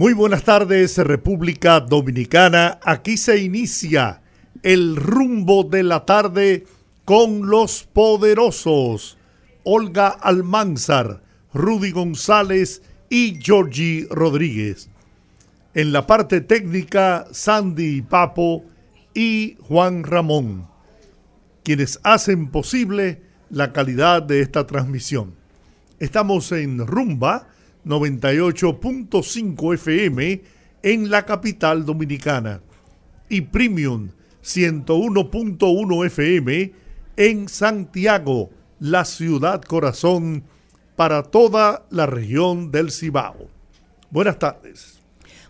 Muy buenas tardes, República Dominicana. Aquí se inicia el rumbo de la tarde con los poderosos. Olga Almanzar, Rudy González y Georgie Rodríguez. En la parte técnica, Sandy Papo y Juan Ramón, quienes hacen posible la calidad de esta transmisión. Estamos en Rumba 98.5 FM en la capital dominicana y Premium 101.1 FM en Santiago, la ciudad corazón para toda la región del Cibao. Buenas tardes.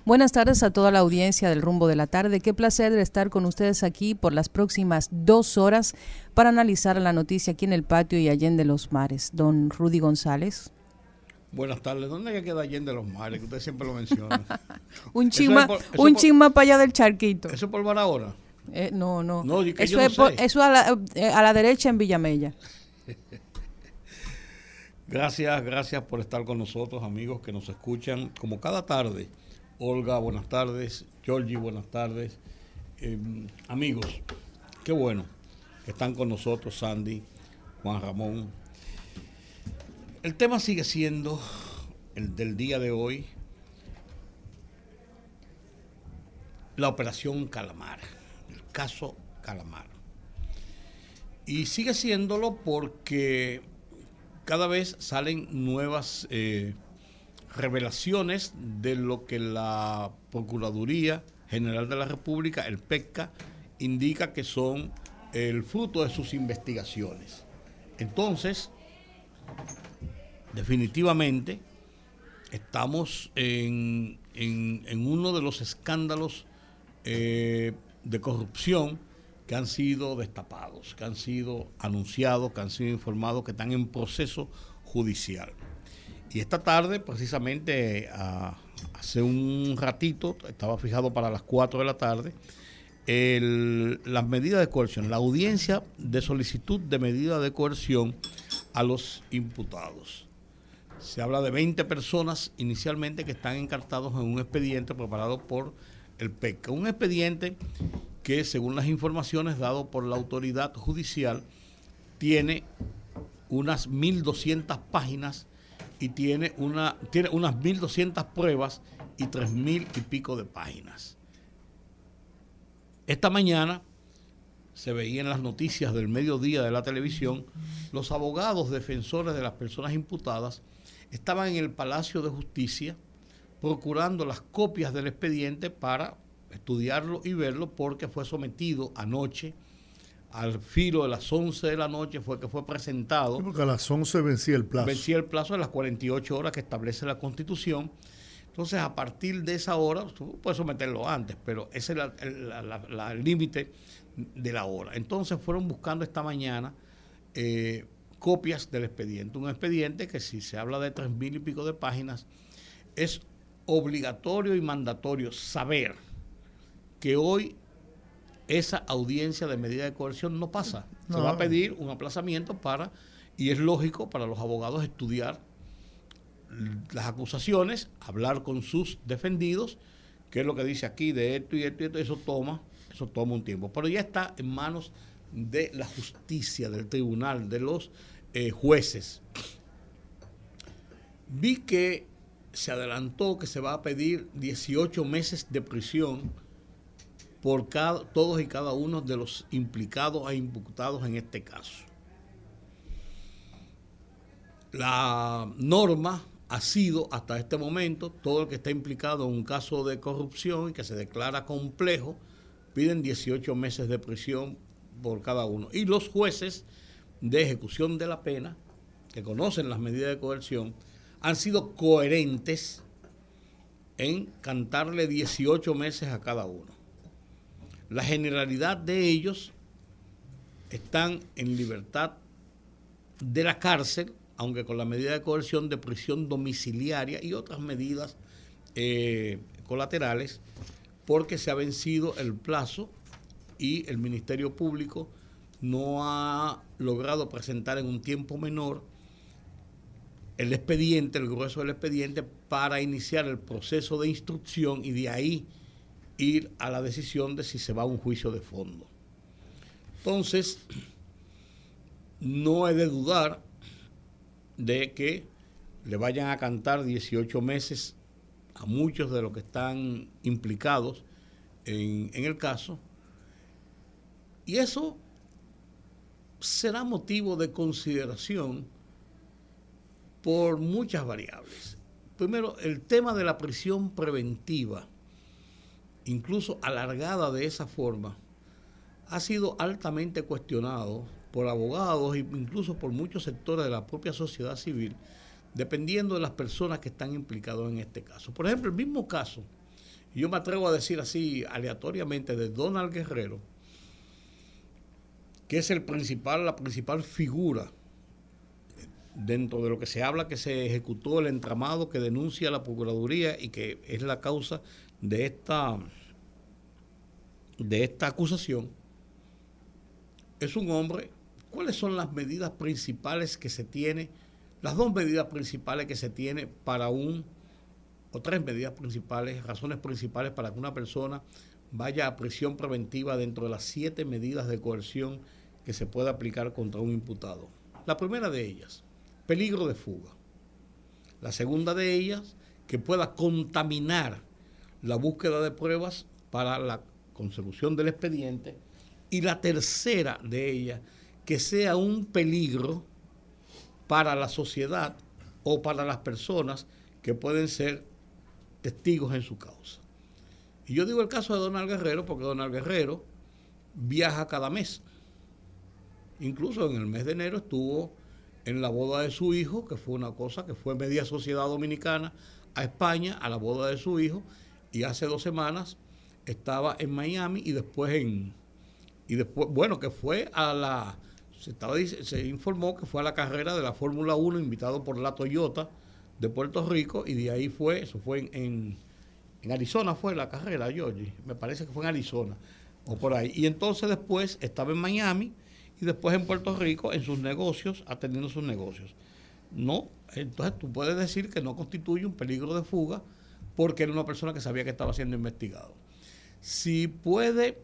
Buenas tardes a toda la audiencia del rumbo de la tarde. Qué placer estar con ustedes aquí por las próximas dos horas para analizar la noticia aquí en el patio y Allende los Mares. Don Rudy González. Buenas tardes. ¿Dónde queda Allende los Mares? Que usted siempre lo menciona. un chisma, un chisma para allá del charquito. ¿Eso es por Barahona? Eh, no, no. eso es eso a la, eh, a la derecha en Villamella. gracias, gracias por estar con nosotros, amigos que nos escuchan como cada tarde. Olga, buenas tardes. Georgie, buenas tardes. Em, amigos, qué bueno que están con nosotros Sandy, Juan Ramón, el tema sigue siendo el del día de hoy, la operación Calamar, el caso Calamar. Y sigue siéndolo porque cada vez salen nuevas eh, revelaciones de lo que la Procuraduría General de la República, el PECA, indica que son el fruto de sus investigaciones. Entonces, definitivamente estamos en, uno de los escándalos eh, de corrupción que han sido destapados, que han sido anunciados, que han sido informados, que están en proceso judicial. Y esta tarde, precisamente hace un ratito, estaba fijado para las 4 de la tarde, las medidas de coerción, la audiencia de solicitud de medida de coerción a los imputados. Se habla de 20 personas inicialmente que están encartados en un expediente preparado por el PECA. Un expediente que, según las informaciones dadas por la autoridad judicial, tiene unas 1.200 páginas y tiene, una, tiene unas 1.200 pruebas y 3.000 y pico de páginas. Esta mañana se veía en las noticias del mediodía de la televisión, los abogados defensores de las personas imputadas estaban en el Palacio de Justicia procurando las copias del expediente para estudiarlo y verlo porque fue sometido anoche al filo de las 11 de la noche fue que fue presentado. porque a las 11 vencía el plazo. Vencía el plazo de las 48 horas que establece la Constitución. Entonces, a partir de esa hora, tú puedes someterlo antes, pero ese es el límite de la hora. Entonces, fueron buscando esta mañana eh, copias del expediente. Un expediente que si se habla de tres mil y pico de páginas, es obligatorio y mandatorio saber que hoy esa audiencia de medida de coerción no pasa. Se va a pedir un aplazamiento para, y es lógico para los abogados estudiar las acusaciones, hablar con sus defendidos, qué es lo que dice aquí de esto y esto y esto, eso toma, eso toma un tiempo. Pero ya está en manos de la justicia, del tribunal, de los eh, jueces. Vi que se adelantó que se va a pedir 18 meses de prisión por cada, todos y cada uno de los implicados e imputados en este caso. La norma ha sido hasta este momento, todo el que está implicado en un caso de corrupción y que se declara complejo, piden 18 meses de prisión por cada uno. Y los jueces de ejecución de la pena, que conocen las medidas de coerción, han sido coherentes en cantarle 18 meses a cada uno. La generalidad de ellos están en libertad de la cárcel, aunque con la medida de coerción de prisión domiciliaria y otras medidas eh, colaterales, porque se ha vencido el plazo y el Ministerio Público no ha logrado presentar en un tiempo menor el expediente, el grueso del expediente, para iniciar el proceso de instrucción y de ahí ir a la decisión de si se va a un juicio de fondo. Entonces, no he de dudar de que le vayan a cantar 18 meses a muchos de los que están implicados en, el caso. Y eso será motivo de consideración por muchas variables. Primero, el tema de la prisión preventiva, incluso alargada de esa forma, ha sido altamente cuestionado por abogados e incluso por muchos sectores de la propia sociedad civil, dependiendo de las personas que están implicadas en este caso. Por ejemplo, el mismo caso, yo me atrevo a decir así aleatoriamente, de Donald Guerrero, que es el principal, la principal figura dentro de lo que se habla que se ejecutó el entramado que denuncia la Procuraduría y que es la causa de esta, de esta acusación, es un hombre. ¿Cuáles son las medidas principales que se tiene, las dos medidas principales que se tiene para un, o tres medidas principales, razones principales para que una persona vaya a prisión preventiva dentro de las siete medidas de coerción que se puede aplicar contra un imputado. La primera de ellas, peligro de fuga. La segunda de ellas, que pueda contaminar la búsqueda de pruebas para la consecución del expediente. Y la tercera de ellas, que sea un peligro para la sociedad o para las personas que pueden ser testigos en su causa. Y yo digo el caso de Donald Guerrero porque Donald Guerrero viaja cada mes Incluso en el mes de enero estuvo en la boda de su hijo, que fue una cosa que fue media sociedad dominicana a España, a la boda de su hijo, y hace dos semanas estaba en Miami y después en y después bueno que fue a la se estaba se informó que fue a la carrera de la Fórmula 1 invitado por la Toyota de Puerto Rico y de ahí fue eso fue en, en, Arizona fue la carrera Georgie me parece que fue en Arizona o por ahí y entonces después estaba en Miami y después en Puerto Rico en sus negocios, atendiendo sus negocios. No, entonces tú puedes decir que no constituye un peligro de fuga porque era una persona que sabía que estaba siendo investigado. Si puede,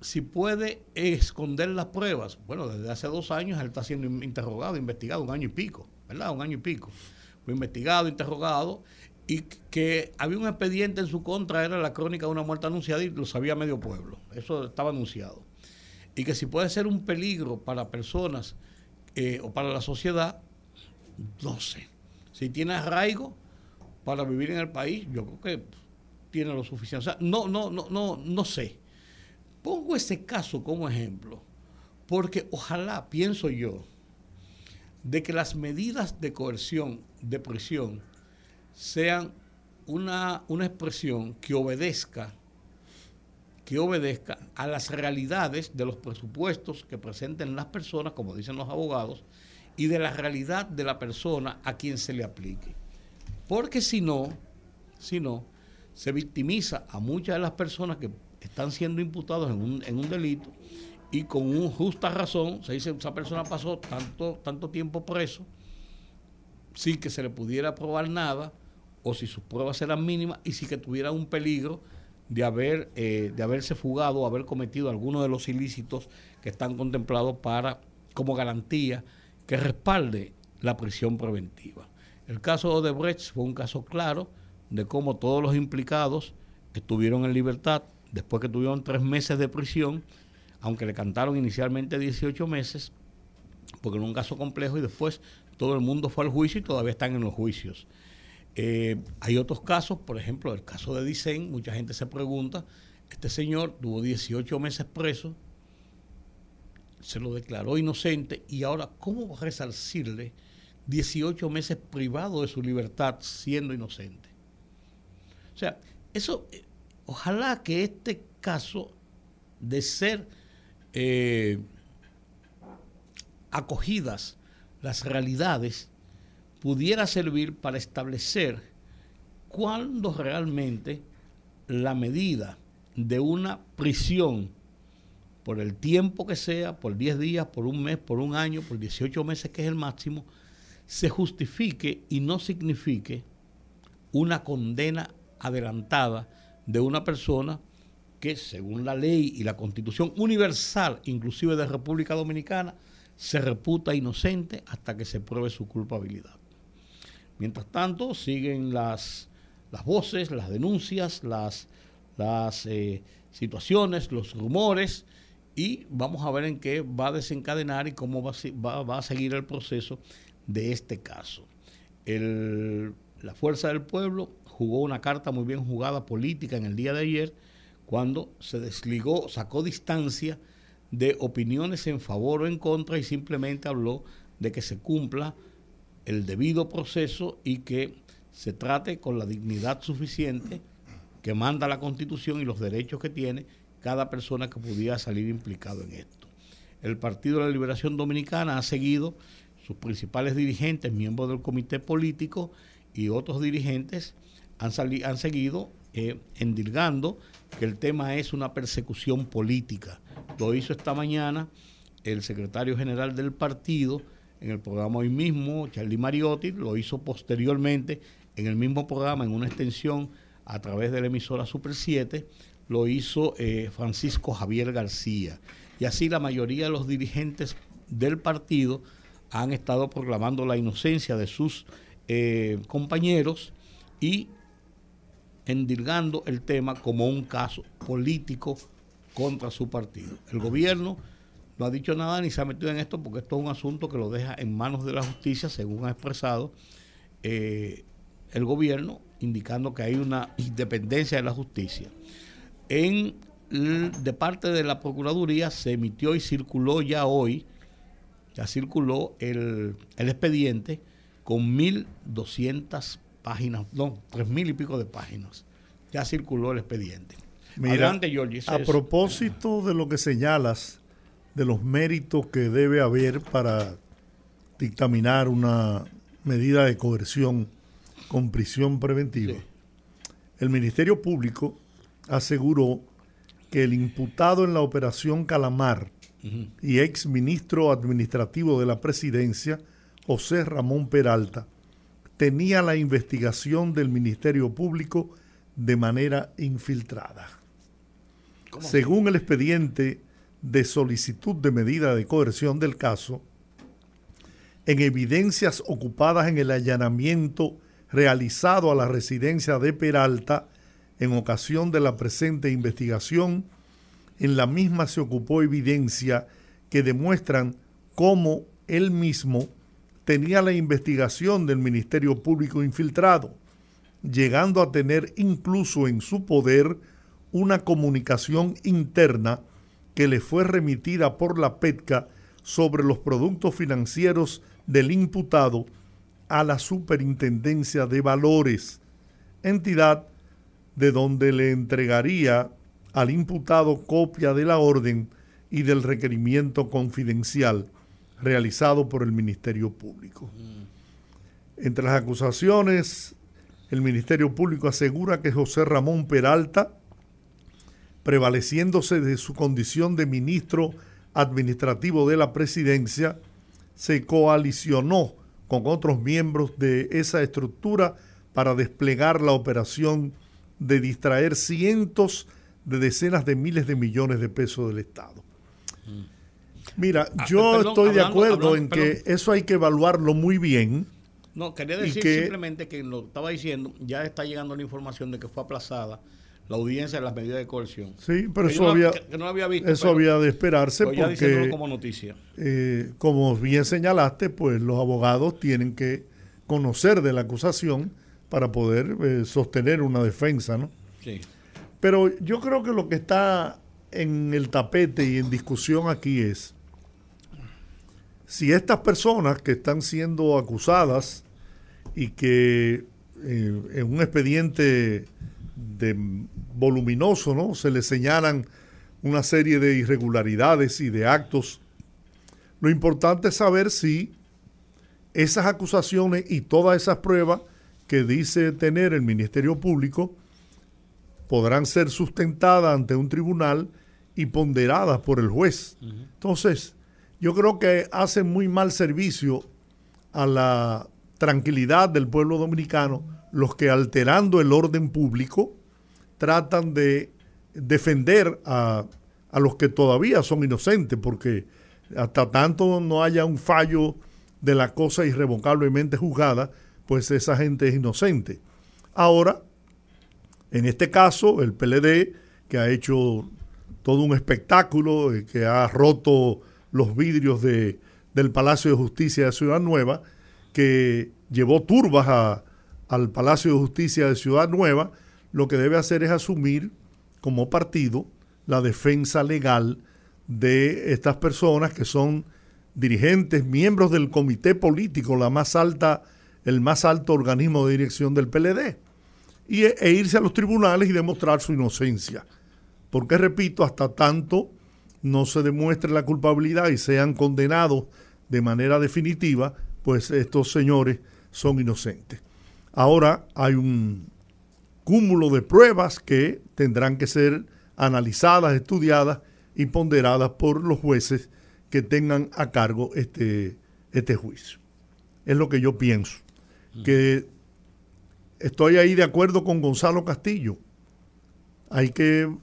si puede esconder las pruebas, bueno, desde hace dos años él está siendo interrogado, investigado, un año y pico, ¿verdad? Un año y pico. Fue investigado, interrogado, y que había un expediente en su contra, era la crónica de una muerte anunciada y lo sabía medio pueblo. Eso estaba anunciado y que si puede ser un peligro para personas eh, o para la sociedad, no sé. Si tiene arraigo para vivir en el país, yo creo que tiene lo suficiente. O sea, no, no, no, no, no sé. Pongo ese caso como ejemplo, porque ojalá, pienso yo, de que las medidas de coerción, de prisión, sean una, una expresión que obedezca que obedezca a las realidades de los presupuestos que presenten las personas, como dicen los abogados, y de la realidad de la persona a quien se le aplique. Porque si no, si no, se victimiza a muchas de las personas que están siendo imputados en un, en un delito y con una justa razón se dice esa persona pasó tanto, tanto tiempo preso sin que se le pudiera probar nada o si sus pruebas eran mínimas y si que tuviera un peligro de, haber, eh, de haberse fugado o haber cometido algunos de los ilícitos que están contemplados para, como garantía que respalde la prisión preventiva. El caso de Odebrecht fue un caso claro de cómo todos los implicados estuvieron en libertad después que tuvieron tres meses de prisión, aunque le cantaron inicialmente 18 meses, porque era un caso complejo y después todo el mundo fue al juicio y todavía están en los juicios. Eh, hay otros casos, por ejemplo, el caso de Dicen, mucha gente se pregunta, este señor tuvo 18 meses preso, se lo declaró inocente y ahora, ¿cómo resarcirle 18 meses privado de su libertad siendo inocente? O O sea, eso, eh, ojalá que este caso de ser eh, acogidas las realidades pudiera servir para establecer cuándo realmente la medida de una prisión por el tiempo que sea, por 10 días, por un mes, por un año, por 18 meses, que es el máximo, se justifique y no signifique una condena adelantada de una persona que, según la ley y la constitución universal, inclusive de República Dominicana, se reputa inocente hasta que se pruebe su culpabilidad. Mientras tanto, siguen las, las voces, las denuncias, las, las eh, situaciones, los rumores, y vamos a ver en qué va a desencadenar y cómo va, va, va a seguir el proceso de este caso. El, la Fuerza del Pueblo jugó una carta muy bien jugada política en el día de ayer cuando se desligó, sacó distancia de opiniones en favor o en contra y simplemente habló de que se cumpla el debido proceso y que se trate con la dignidad suficiente que manda la Constitución y los derechos que tiene cada persona que pudiera salir implicado en esto. El Partido de la Liberación Dominicana ha seguido sus principales dirigentes, miembros del comité político y otros dirigentes han, han seguido eh, endilgando que el tema es una persecución política. Lo hizo esta mañana el secretario general del partido en el programa hoy mismo, Charlie Mariotti, lo hizo posteriormente en el mismo programa, en una extensión a través de la emisora Super 7, lo hizo eh, Francisco Javier García. Y así la mayoría de los dirigentes del partido han estado proclamando la inocencia de sus eh, compañeros y endilgando el tema como un caso político contra su partido. El gobierno no ha dicho nada ni se ha metido en esto porque esto es un asunto que lo deja en manos de la justicia, según ha expresado eh, el gobierno, indicando que hay una independencia de la justicia. De parte de la Procuraduría se emitió y circuló ya hoy, ya circuló el, el expediente con 1.200 páginas, no, 3.000 y pico de páginas. Ya circuló el expediente. Mira, a propósito de lo que señalas, de los méritos que debe haber para dictaminar una medida de coerción con prisión preventiva, el Ministerio Público aseguró que el imputado en la operación Calamar y ex ministro administrativo de la presidencia, José Ramón Peralta, tenía la investigación del Ministerio Público de manera infiltrada. Según el expediente de solicitud de medida de coerción del caso, en evidencias ocupadas en el allanamiento realizado a la residencia de Peralta en ocasión de la presente investigación, en la misma se ocupó evidencia que demuestran cómo él mismo tenía la investigación del Ministerio Público infiltrado, llegando a tener incluso en su poder una comunicación interna que le fue remitida por la PETCA sobre los productos financieros del imputado a la Superintendencia de Valores, entidad de donde le entregaría al imputado copia de la orden y del requerimiento confidencial realizado por el Ministerio Público. Entre las acusaciones, el Ministerio Público asegura que José Ramón Peralta, prevaleciéndose de su condición de ministro administrativo de la presidencia, se coalicionó con otros miembros de esa estructura para desplegar la operación de distraer cientos de decenas de miles de millones de pesos del Estado. Mira, ah, yo estoy de acuerdo en que eso hay que evaluarlo muy bien. No, quería decir simplemente que lo estaba diciendo, ya está llegando la información de que fue aplazada la audiencia de las medidas de coerción. Sí, pero eso, había, eso había de esperarse porque, como noticia. Eh, como bien señalaste, pues los abogados tienen que conocer de la acusación para poder eh, sostener una defensa, ¿no? Sí. Pero yo creo que lo que está en el tapete y en discusión aquí es si estas personas que están siendo acusadas y que eh, en un expediente de voluminoso, ¿no? Se le señalan una serie de irregularidades y de actos. Lo importante es saber si esas acusaciones y todas esas pruebas que dice tener el Ministerio Público podrán ser sustentadas ante un tribunal y ponderadas por el juez. Entonces, yo creo que hace muy mal servicio a la tranquilidad del pueblo dominicano los que alterando el orden público tratan de defender a, los que todavía son inocentes, porque hasta tanto no haya un fallo de la cosa irrevocablemente juzgada, pues esa gente es inocente. Ahora, en este caso, el PLD, que ha hecho todo un espectáculo, eh, que ha roto los vidrios de, del Palacio de Justicia de Ciudad Nueva, que llevó turbas al Palacio de Justicia de Ciudad Nueva, lo que debe hacer es asumir como partido la defensa legal de estas personas que son dirigentes, miembros del comité político, la más alta, el más alto organismo de dirección del PLD, y, e, e irse a los tribunales y demostrar su inocencia. Porque, repito, hasta tanto no se demuestre la culpabilidad y sean condenados de manera definitiva, pues estos señores son inocentes. Ahora hay un cúmulo de pruebas que tendrán que ser analizadas, estudiadas y ponderadas por los jueces que tengan a cargo este, este juicio. Es lo que yo pienso. Mm. Que estoy ahí de acuerdo con Gonzalo Castillo. Hay que,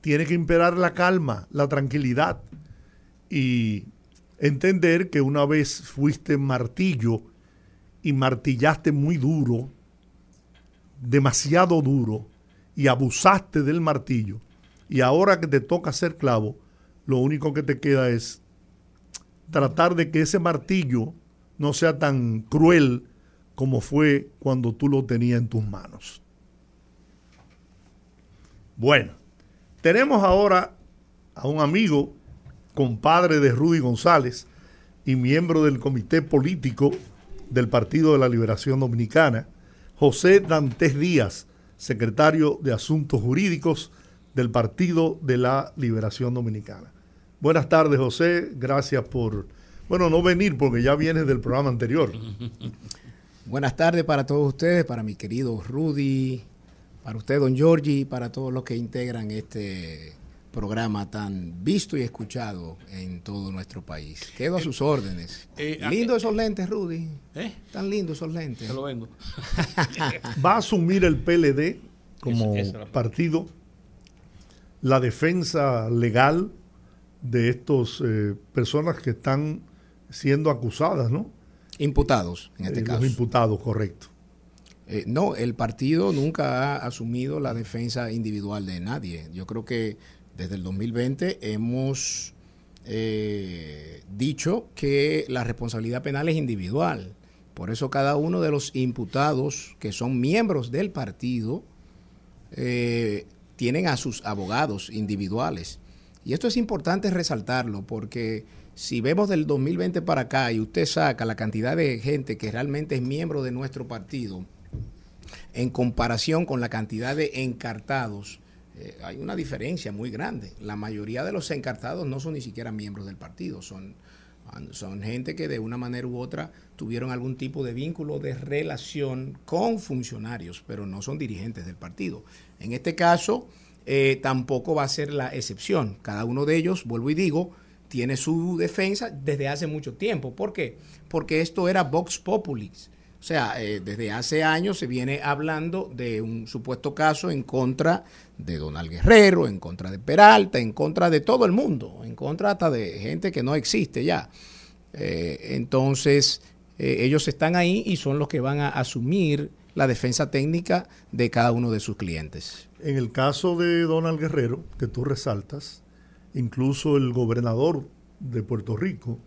tiene que imperar la calma, la tranquilidad y entender que una vez fuiste martillo y martillaste muy duro, demasiado duro y abusaste del martillo y ahora que te toca ser clavo, lo único que te queda es tratar de que ese martillo no sea tan cruel como fue cuando tú lo tenías en tus manos. Bueno, tenemos ahora a un amigo, compadre de Rudy González y miembro del comité político del Partido de la Liberación Dominicana, José Dantes Díaz, secretario de Asuntos Jurídicos del Partido de la Liberación Dominicana. Buenas tardes, José. Gracias por, bueno, no venir porque ya vienes del programa anterior. Buenas tardes para todos ustedes, para mi querido Rudy, para usted, don Giorgi, para todos los que integran este programa tan visto y escuchado en todo nuestro país. Quedo a eh, sus órdenes. Eh, Lindo esos lentes, Rudy. ¿Eh? Tan lindos esos lentes. Te lo vendo. ¿Va a asumir el PLD como partido la defensa legal de estas personas que están siendo acusadas, ¿no? Imputados, en este caso. Los imputados, correcto. No, el partido nunca ha asumido la defensa individual de nadie. Yo creo que desde el 2020 hemos eh, dicho que la responsabilidad penal es individual. Por eso cada uno de los imputados que son miembros del partido eh, tienen a sus abogados individuales. Y esto es importante resaltarlo porque si vemos del 2020 para acá y usted saca la cantidad de gente que realmente es miembro de nuestro partido en comparación con la cantidad de encartados, eh, hay una diferencia muy grande. La mayoría de los encartados no son ni siquiera miembros del partido, son, son gente que de una manera u otra tuvieron algún tipo de vínculo de relación con funcionarios, pero no son dirigentes del partido. En este caso, eh, tampoco va a ser la excepción. Cada uno de ellos, vuelvo y digo, tiene su defensa desde hace mucho tiempo. ¿Por qué? Porque esto era Vox Populis. O sea, eh, desde hace años se viene hablando de un supuesto caso en contra de Donald Guerrero, en contra de Peralta, en contra de todo el mundo, en contra hasta de gente que no existe ya. Eh, entonces, eh, ellos están ahí y son los que van a asumir la defensa técnica de cada uno de sus clientes. En el caso de Donald Guerrero, que tú resaltas, incluso el gobernador de Puerto Rico,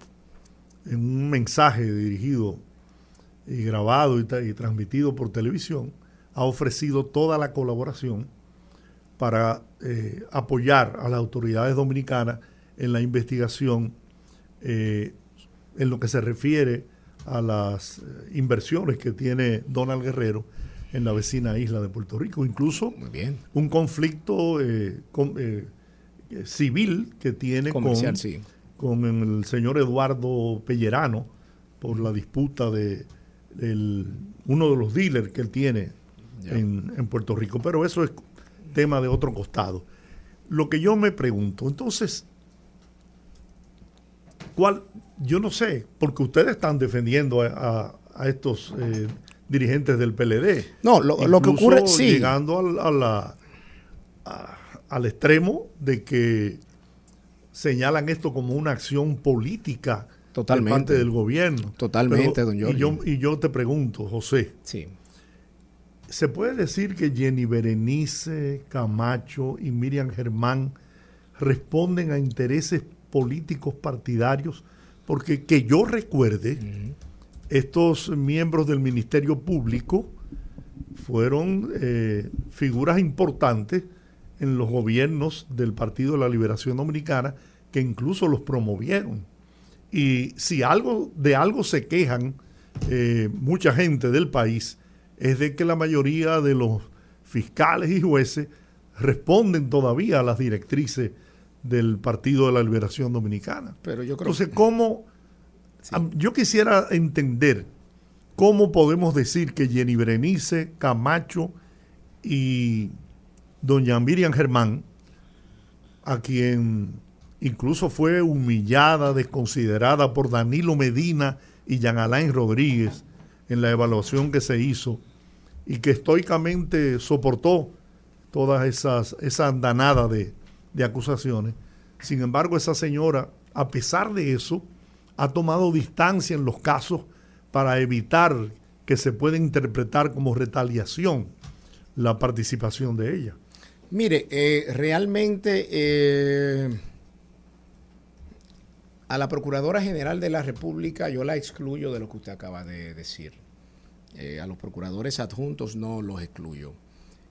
en un mensaje dirigido y grabado y, transmitido por televisión, ha ofrecido toda la colaboración para eh, apoyar a las autoridades dominicanas en la investigación eh, en lo que se refiere a las eh, inversiones que tiene Donald Guerrero en la vecina isla de Puerto Rico. Incluso Muy bien. un conflicto eh, con- civil que tiene con, Comercial, sí. con el señor Eduardo Pellerano por la disputa de del- uno de los dealers que él tiene en, en Puerto Rico. Pero eso es tema de otro costado. Lo que yo me pregunto, entonces, ¿cuál? Yo no sé, porque ustedes están defendiendo a, a- a estos eh, dirigentes del PLD. No, lo, lo que ocurre, sí. Llegando a la- a- al extremo de que señalan esto como una acción política Totalmente. de parte del gobierno. Totalmente, don y Giorgio. yo, y yo te pregunto, José, Sí. ¿se puede decir que Jenny Berenice, Camacho y Miriam Germán responden a intereses políticos partidarios? Porque que yo recuerde, estos miembros del Ministerio Público fueron eh, figuras importantes en los gobiernos del Partido de la Liberación Dominicana que incluso los promovieron. Y si algo de algo se quejan eh, mucha gente del país es de que la mayoría de los fiscales y jueces responden todavía a las directrices del Partido de la Liberación Dominicana. Pero yo creo Entonces, ¿cómo? Yo quisiera entender cómo podemos decir que Jenny Berenice, Camacho y doña Miriam Germán, a quien incluso fue humillada, desconsiderada por Danilo Medina y Jean Alain Rodríguez en la evaluación que se hizo y que estoicamente soportó todas esas esa andanada de, de acusaciones. Sin embargo, esa señora, a pesar de eso, ha tomado distancia en los casos para evitar que se pueda interpretar como retaliación la participación de ella. Mire, eh, realmente eh, a la Procuradora General de la República yo la excluyo de lo que usted acaba de decir. Eh, a los procuradores adjuntos no los excluyo.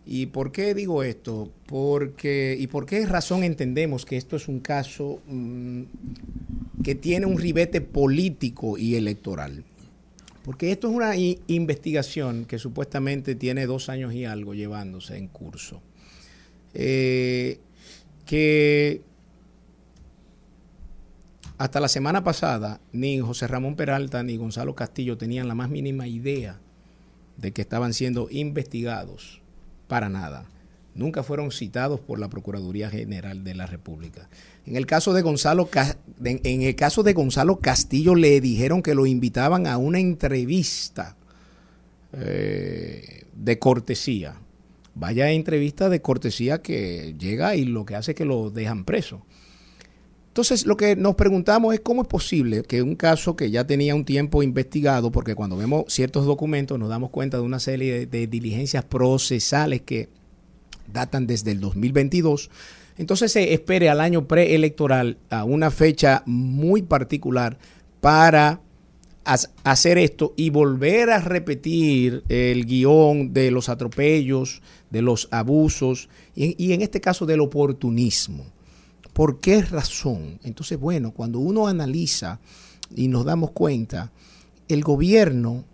¿Y por qué digo esto? Porque, ¿Y por qué razón entendemos que esto es un caso mm, que tiene un ribete político y electoral? Porque esto es una investigación que supuestamente tiene dos años y algo llevándose en curso. Eh, que hasta la semana pasada ni José Ramón Peralta ni Gonzalo Castillo tenían la más mínima idea de que estaban siendo investigados para nada. Nunca fueron citados por la Procuraduría General de la República. En el caso de Gonzalo en el caso de Gonzalo Castillo le dijeron que lo invitaban a una entrevista eh, de cortesía. Vaya entrevista de cortesía que llega y lo que hace es que lo dejan preso. Entonces, lo que nos preguntamos es cómo es posible que un caso que ya tenía un tiempo investigado, porque cuando vemos ciertos documentos nos damos cuenta de una serie de, diligencias procesales que datan desde el 2022, entonces se espere al año preelectoral, a una fecha muy particular, para hacer esto y volver a repetir el guion de los atropellos, de los abusos y, y en este caso del oportunismo. ¿Por qué razón? Entonces, bueno, cuando uno analiza y nos damos cuenta, el gobierno,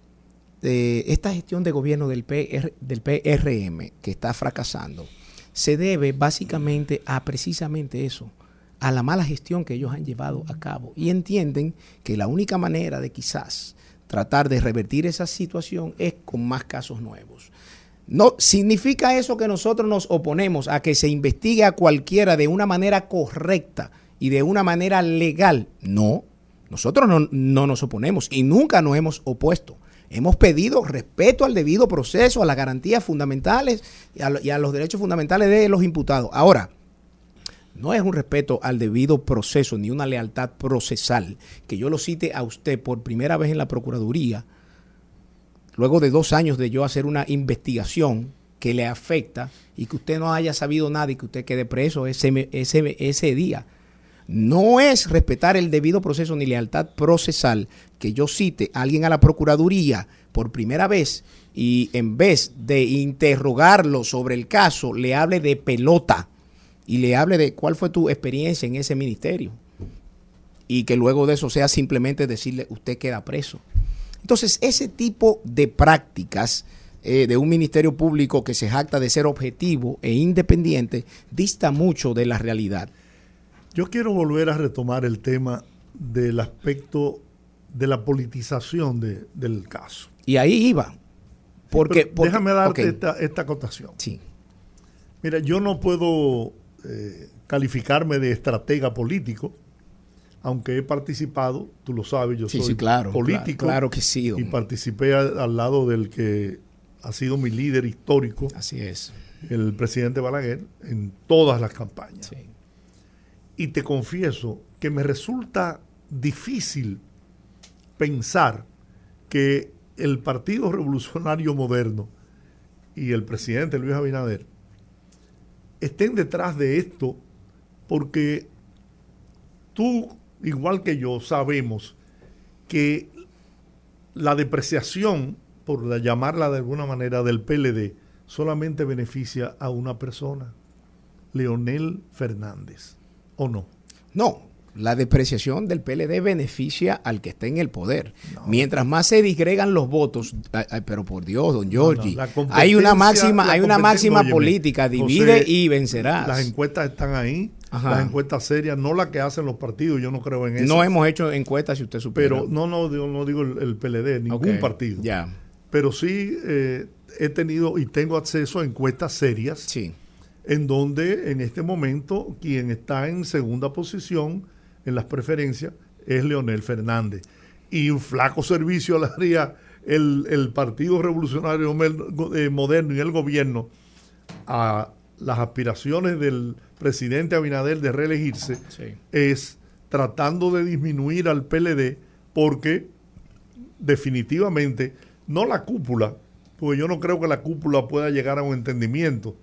eh, esta gestión de gobierno del, PR, del PRM que está fracasando, se debe básicamente a precisamente eso, a la mala gestión que ellos han llevado a cabo. Y entienden que la única manera de quizás tratar de revertir esa situación es con más casos nuevos. No significa eso que nosotros nos oponemos a que se investigue a cualquiera de una manera correcta y de una manera legal. No, nosotros no, no nos oponemos y nunca nos hemos opuesto. Hemos pedido respeto al debido proceso, a las garantías fundamentales y a, y a los derechos fundamentales de los imputados. Ahora, no es un respeto al debido proceso ni una lealtad procesal que yo lo cite a usted por primera vez en la Procuraduría luego de dos años de yo hacer una investigación que le afecta y que usted no haya sabido nada y que usted quede preso ese, ese, ese día. No es respetar el debido proceso ni lealtad procesal que yo cite a alguien a la Procuraduría por primera vez y en vez de interrogarlo sobre el caso, le hable de pelota y le hable de cuál fue tu experiencia en ese ministerio. Y que luego de eso sea simplemente decirle usted queda preso. Entonces, ese tipo de prácticas eh, de un ministerio público que se jacta de ser objetivo e independiente, dista mucho de la realidad. Yo quiero volver a retomar el tema del aspecto de la politización del caso. Y ahí iba. Porque, déjame darte esta, esta, acotación. Sí. Mira, yo no puedo eh, calificarme de estratega político, aunque he participado, tú lo sabes, yo soy claro, político. Claro, que sí. Y participé al, lado del que ha sido mi líder histórico. Así es. El presidente Balaguer en todas las campañas. Y te confieso que me resulta difícil pensar que el Partido Revolucionario Moderno y el presidente Luis Abinader estén detrás de esto porque tú, igual que yo, sabemos que la depreciación, por llamarla de alguna manera, del PLD, solamente beneficia a una persona, Leonel Fernández, ¿o no? No, la depreciación del PLD beneficia al que esté en el poder. Mientras más se disgregan los votos, pero por Dios, don Giorgi, hay una máxima, hay una máxima política, divide y vencerás. Las encuestas están ahí, las encuestas serias, no las que hacen los partidos, yo no creo en eso. No hemos hecho encuestas si usted supera. Pero no, no, no digo el, PLD, ningún partido. Ya. Pero sí eh, he tenido y tengo acceso a encuestas serias. Sí. En donde en este momento quien está en segunda posición en las preferencias es Leonel Fernández. Y un flaco servicio le haría el, Partido Revolucionario eh, Moderno y el gobierno a las aspiraciones del presidente Abinader de reelegirse es tratando de disminuir al PLD porque definitivamente no la cúpula, porque yo no creo que la cúpula pueda llegar a un entendimiento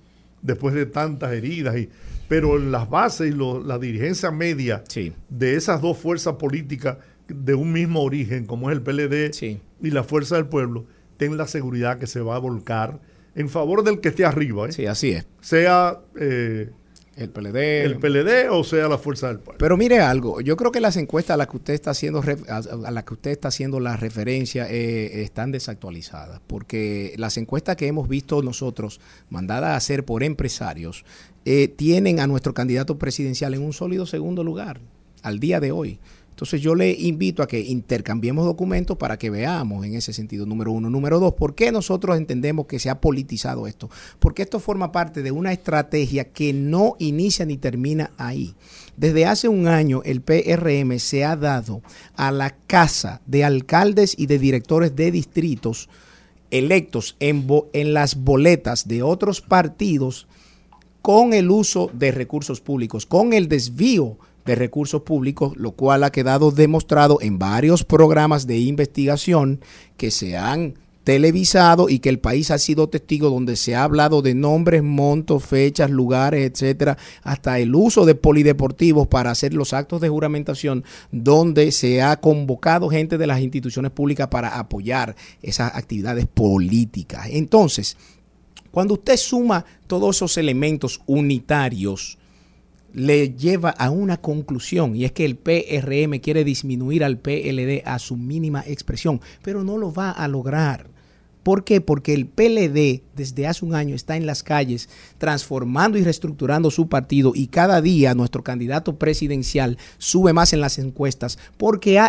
después de tantas heridas y pero las bases y la dirigencia media de esas dos fuerzas políticas de un mismo origen, como es el PLD y la Fuerza del Pueblo, ten la seguridad que se va a volcar en favor del que esté arriba. ¿eh? Sí, así es. Sea eh, el PLD. El PLD o sea la Fuerza del Pueblo. Pero mire algo, yo creo que las encuestas a las que usted está haciendo a las que usted está haciendo la referencia eh, están desactualizadas, porque las encuestas que hemos visto nosotros mandadas a hacer por empresarios eh, tienen a nuestro candidato presidencial en un sólido segundo lugar al día de hoy. Entonces yo le invito a que intercambiemos documentos para que veamos en ese sentido, número uno. Número dos, ¿por qué nosotros entendemos que se ha politizado esto? Porque esto forma parte de una estrategia que no inicia ni termina ahí. Desde hace un año el PRM se ha dado a la casa de alcaldes y de directores de distritos electos en, en las boletas de otros partidos con el uso de recursos públicos, con el desvío de recursos públicos, lo cual ha quedado demostrado en varios programas de investigación que se han televisado y que el país ha sido testigo donde se ha hablado de nombres, montos, fechas, lugares, etcétera, hasta el uso de polideportivos para hacer los actos de juramentación donde se ha convocado gente de las instituciones públicas para apoyar esas actividades políticas. Entonces, cuando usted suma todos esos elementos unitarios, le lleva a una conclusión y es que el PRM quiere disminuir al PLD a su mínima expresión, pero no lo va a lograr. ¿Por qué? Porque el PLD desde hace un año está en las calles transformando y reestructurando su partido y cada día nuestro candidato presidencial sube más en las encuestas porque,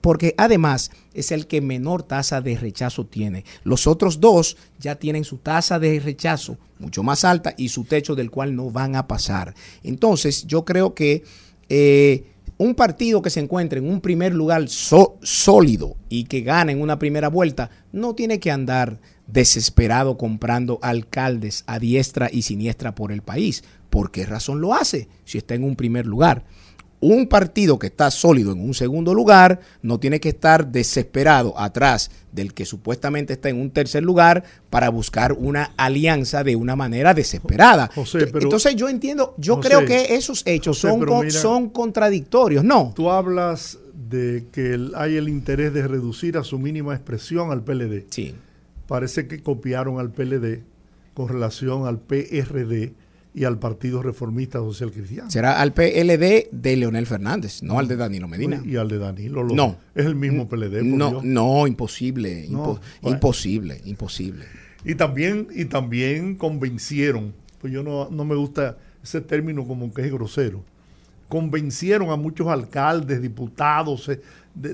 porque además es el que menor tasa de rechazo tiene. Los otros dos ya tienen su tasa de rechazo mucho más alta y su techo del cual no van a pasar. Entonces yo creo que... Eh, un partido que se encuentre en un primer lugar sólido y que gane en una primera vuelta, no tiene que andar desesperado comprando alcaldes a diestra y siniestra por el país. ¿Por qué razón lo hace si está en un primer lugar? Un partido que está sólido en un segundo lugar no tiene que estar desesperado atrás del que supuestamente está en un tercer lugar para buscar una alianza de una manera desesperada. Entonces yo entiendo, yo creo que esos hechos son, son contradictorios, ¿no? Tú hablas de que hay el interés de reducir a su mínima expresión al PLD. Sí. Parece que copiaron al PLD con relación al PRD y al Partido Reformista Social Cristiano. Será al PLD de Leonel Fernández, no al de Danilo Medina. Y al de Danilo. no. Es el mismo PLD. no, no, imposible. imposible, imposible. Y también, y también convencieron, pues yo no, no me gusta ese término como que es grosero, convencieron a muchos alcaldes, diputados, eh,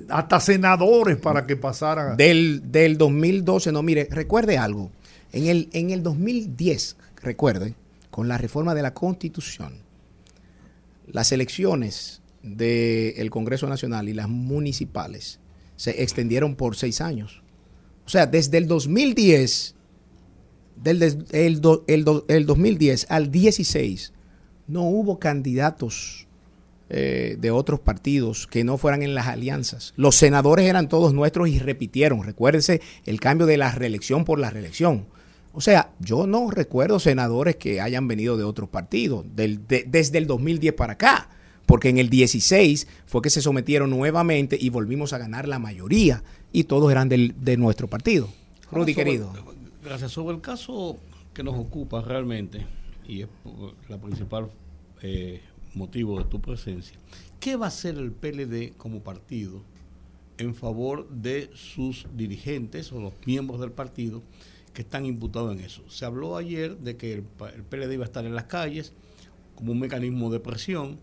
hasta senadores para que pasaran. Del, del 2012, no, mire, recuerde algo. En el, en el 2010, recuerde, con la reforma de la Constitución, las elecciones del Congreso Nacional y las municipales se extendieron por seis años. O sea, desde el 2010, del, el, el, el 2010 al 16, no hubo candidatos eh, de otros partidos que no fueran en las alianzas. Los senadores eran todos nuestros y repitieron. Recuérdense el cambio de la reelección por la reelección. O sea, yo no recuerdo senadores que hayan venido de otros partidos desde el 2010 para acá, porque en el 16 fue que se sometieron nuevamente y volvimos a ganar la mayoría y todos eran de nuestro partido. Rudy, querido. Gracias. Sobre el caso que nos ocupa realmente, y es la principal eh, motivo de tu presencia, ¿qué va a hacer el PLD como partido en favor de sus dirigentes o los miembros del partido que están imputados en eso? Se habló ayer de que el, el PLD iba a estar en las calles como un mecanismo de presión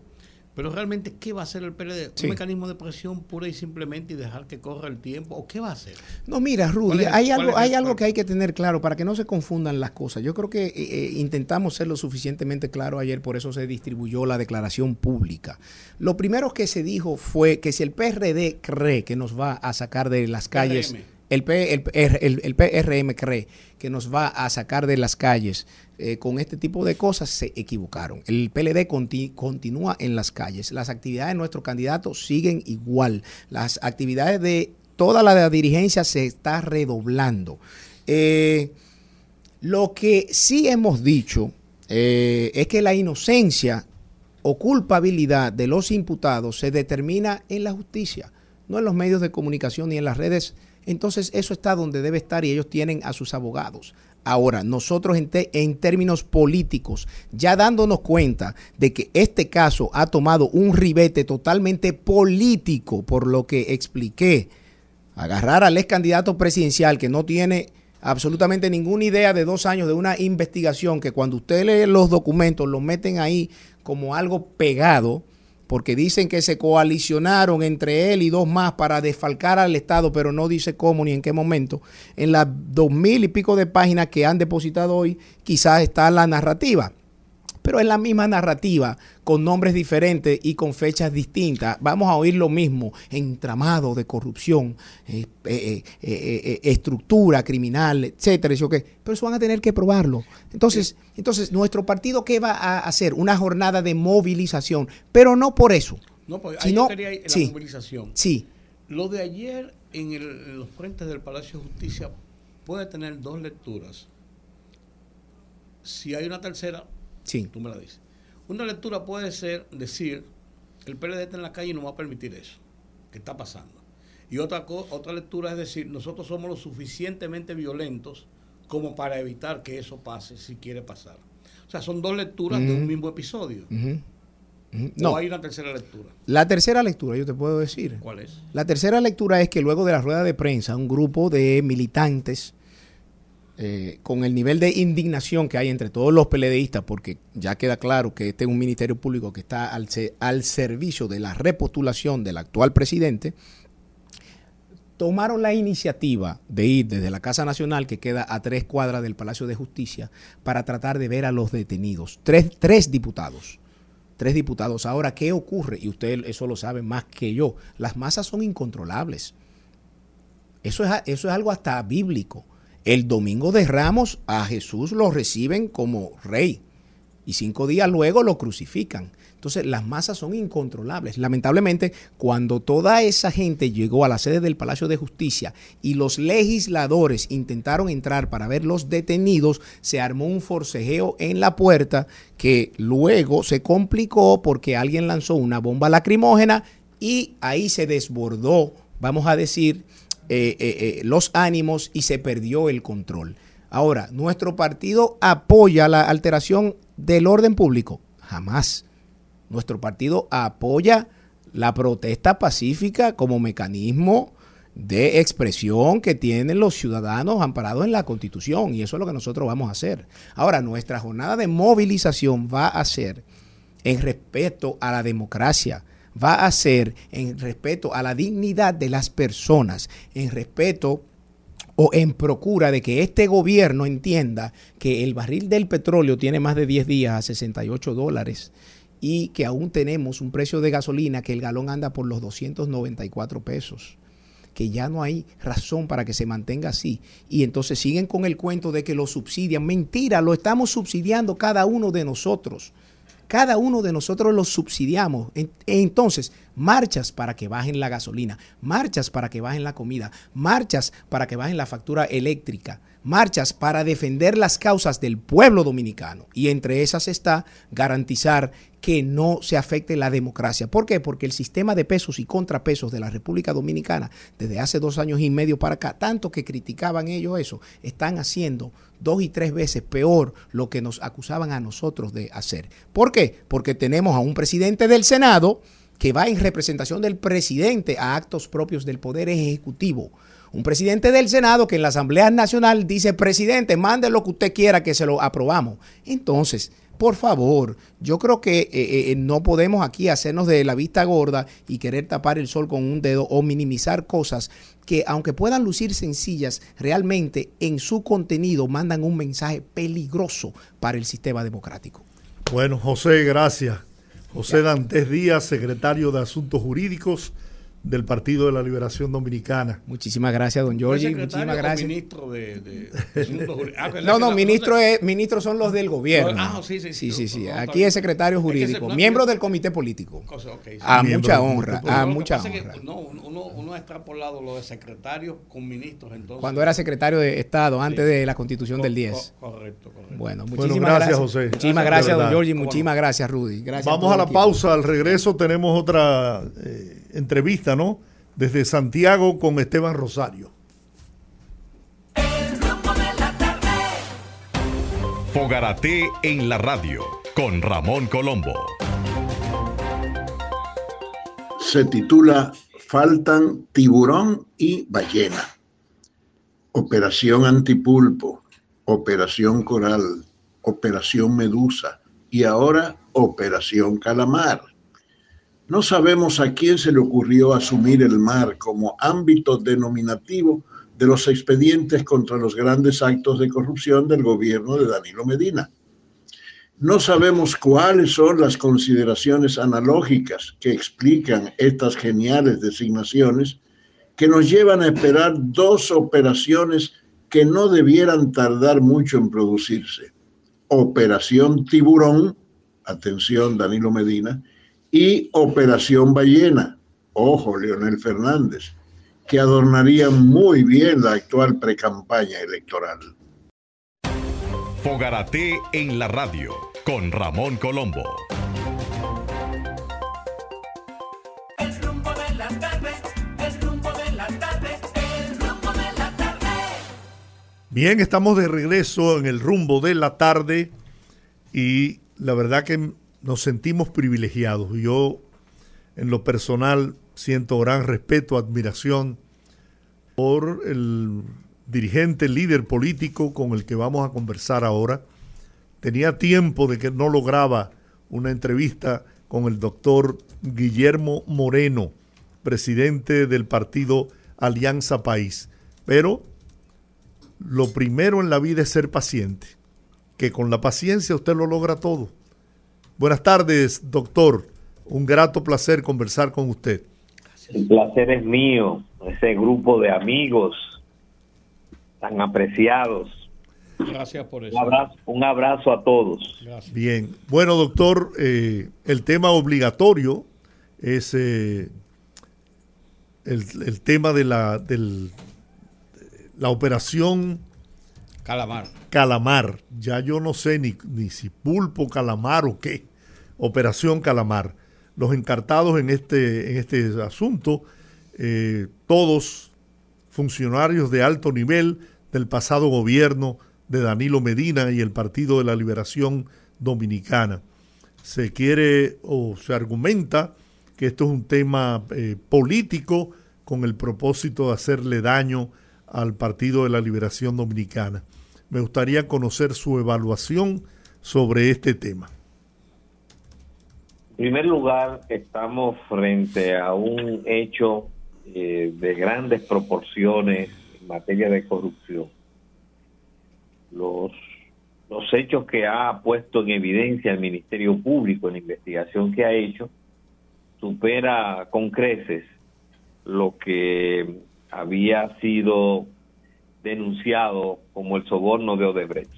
pero realmente, ¿qué va a hacer el PLD? ¿Un mecanismo de presión pura y simplemente y dejar que corra el tiempo? ¿O qué va a hacer? No, mira, Rudy, hay algo, hay algo que hay que tener claro para que no se confundan las cosas. Yo creo que eh, eh, intentamos ser lo suficientemente claro ayer, por eso se distribuyó la declaración pública. Lo primero que se dijo fue que si el PRD cree que nos va a sacar de las calles el, el, PRM cree que nos va a sacar de las calles eh, con este tipo de cosas, se equivocaron. El PLD continúa en las calles. Las actividades de nuestros candidatos siguen igual. Las actividades de toda la dirigencia se está redoblando. Eh, lo que sí hemos dicho eh, es que la inocencia o culpabilidad de los imputados se determina en la justicia, no en los medios de comunicación ni en las redes entonces eso está donde debe estar y ellos tienen a sus abogados. Ahora, nosotros en, términos políticos, ya dándonos cuenta de que este caso ha tomado un ribete totalmente político, por lo que expliqué, agarrar al ex candidato presidencial que no tiene absolutamente ninguna idea de dos años de una investigación que cuando usted lee los documentos lo meten ahí como algo pegado, porque dicen que se coalicionaron entre él y dos más para desfalcar al Estado, pero no dice cómo ni en qué momento. En las dos mil y pico de páginas que han depositado hoy, quizás está la narrativa pero es la misma narrativa, con nombres diferentes y con fechas distintas. Vamos a oír lo mismo, entramado de corrupción, eh, eh, eh, estructura criminal, etcétera, pero eso van a tener que probarlo. Entonces, entonces, nuestro partido, ¿qué va a hacer? Una jornada de movilización, pero no por eso. No, pues sino, quería la movilización. Sí. Lo de ayer en, en los frentes del Palacio de Justicia puede tener dos lecturas. Si hay una tercera, Sí. Tú me la dices. Una lectura puede ser decir, el PLD está en la calle y no va a permitir eso, que está pasando. Y otra, otra lectura es decir, nosotros somos lo suficientemente violentos como para evitar que eso pase si quiere pasar. O sea, son dos lecturas de un mismo episodio. No. hay una tercera lectura? La tercera lectura, yo te puedo decir. ¿Cuál es? La tercera lectura es que luego de la rueda de prensa, un grupo de militantes eh, con el nivel de indignación que hay entre todos los PLDistas, porque ya queda claro que este es un ministerio público que está al, al servicio de la repostulación del actual presidente, tomaron la iniciativa de ir desde la Casa Nacional, que queda a tres cuadras del Palacio de Justicia, para tratar de ver a los detenidos. Tres, tres diputados. Tres diputados. Ahora, ¿qué ocurre? Y usted eso lo sabe más que yo. Las masas son incontrolables. Eso es, eso es algo hasta bíblico. El domingo de Ramos a Jesús lo reciben como rey y cinco días luego lo crucifican. Entonces las masas son incontrolables. Lamentablemente, cuando toda esa gente llegó a la sede del Palacio de Justicia y los legisladores intentaron entrar para ver los detenidos, se armó un forcejeo en la puerta que luego se complicó porque alguien lanzó una bomba lacrimógena y ahí se desbordó, vamos a decir, eh, eh, eh, los ánimos y se perdió el control. Ahora, ¿nuestro partido apoya la alteración del orden público? Jamás. Nuestro partido apoya la protesta pacífica como mecanismo de expresión que tienen los ciudadanos amparados en la Constitución y eso es lo que nosotros vamos a hacer. Ahora, nuestra jornada de movilización va a ser en respeto a la democracia, va a ser en respeto a la dignidad de las personas, en respeto o en procura de que este gobierno entienda que el barril del petróleo tiene más de 10 días a 68 dólares y que aún tenemos un precio de gasolina que el galón anda por los 294 pesos que ya no hay razón para que se mantenga así. Y entonces siguen con el cuento de que lo subsidian. Mentira, lo estamos subsidiando cada uno de nosotros. Cada uno de nosotros lo subsidiamos. Entonces, marchas para que bajen la gasolina, marchas para que bajen la comida, marchas para que bajen la factura eléctrica, marchas para defender las causas del pueblo dominicano. Y entre esas está garantizar que no se afecte la democracia. ¿Por qué? Porque el sistema de pesos y contrapesos de la República Dominicana, desde hace dos años y medio para acá, tanto que criticaban ellos eso, están haciendo dos y tres veces peor lo que nos acusaban a nosotros de hacer. ¿Por qué? Porque tenemos a un presidente del Senado que va en representación del presidente a actos propios del Poder Ejecutivo. Un presidente del Senado que en la Asamblea Nacional dice, presidente, mande lo que usted quiera que se lo aprobamos. Entonces, por favor, yo creo que eh, eh, eh, no podemos aquí hacernos de la vista gorda y querer tapar el sol con un dedo o minimizar cosas que aunque puedan lucir sencillas, realmente en su contenido mandan un mensaje peligroso para el sistema democrático. Bueno, José, gracias. José Dantes Díaz, secretario de Asuntos Jurídicos del Partido de la Liberación Dominicana. Muchísimas gracias, don Giorgi. Muchísimas gracias. ministro de, ah, no, no, ministro es, ministros son los del gobierno. Ah, sí, sí, sí. sí, sí. Aquí es secretario jurídico, miembro del comité político. A mucha honra, a mucha honra. no, uno, uno ha extrapolado lo de secretario con ministros entonces. Cuando era secretario de Estado, antes de la constitución del 10. correcto, correcto. Bueno, muchísimas gracias, José. Muchísimas gracias, don Giorgi. Muchísimas gracias, Rudy. Gracias Vamos a la pausa. Al regreso tenemos otra desde Santiago con Esteban Rosario. Fogarate en la radio con Ramón Colombo. Se titula Faltan tiburón y ballena. Operación antipulpo, operación coral, operación medusa y ahora operación calamar no sabemos a quién se le ocurrió asumir el mar como ámbito denominativo de los expedientes contra los grandes actos de corrupción del gobierno de Danilo Medina. No sabemos cuáles son las consideraciones analógicas que explican estas geniales designaciones que nos llevan a esperar dos operaciones que no debieran tardar mucho en producirse. Operación Tiburón, atención Danilo Medina, y Operación Ballena, ojo Leonel Fernández, que adornaría muy bien la actual precampaña electoral. Fogarate en la radio con Ramón Colombo. El rumbo de la tarde, el rumbo de la tarde, el rumbo de la tarde. Bien, estamos de regreso en el rumbo de la tarde y la verdad que nos sentimos privilegiados. Yo, en lo personal, siento gran respeto, admiración por el dirigente, líder político con el que vamos a conversar ahora. Tenía tiempo de que no lograba una entrevista con el doctor Guillermo Moreno, presidente del partido Alianza País. Pero lo primero en la vida es ser paciente, que con la paciencia usted lo logra todo. Buenas tardes, doctor. Un grato placer conversar con usted. El placer es mío, ese grupo de amigos tan apreciados. Gracias por eso. Un abrazo, a todos. Bien. Bueno, doctor, eh, el tema obligatorio es eh, el, tema de la, del, la operación Calamar. Calamar. Ya yo no sé ni, ni si pulpo, calamar o qué. Operación Calamar. Los encartados en este, en este asunto, eh, todos funcionarios de alto nivel del pasado gobierno de Danilo Medina y el Partido de la Liberación Dominicana. Se quiere o se argumenta que esto es un tema eh, político con el propósito de hacerle daño al Partido de la Liberación Dominicana. Me gustaría conocer su evaluación sobre este tema. En primer lugar, estamos frente a un hecho eh, de grandes proporciones en materia de corrupción. Los, los hechos que ha puesto en evidencia el Ministerio Público en la investigación que ha hecho supera con creces lo que había sido denunciado como el soborno de Odebrecht.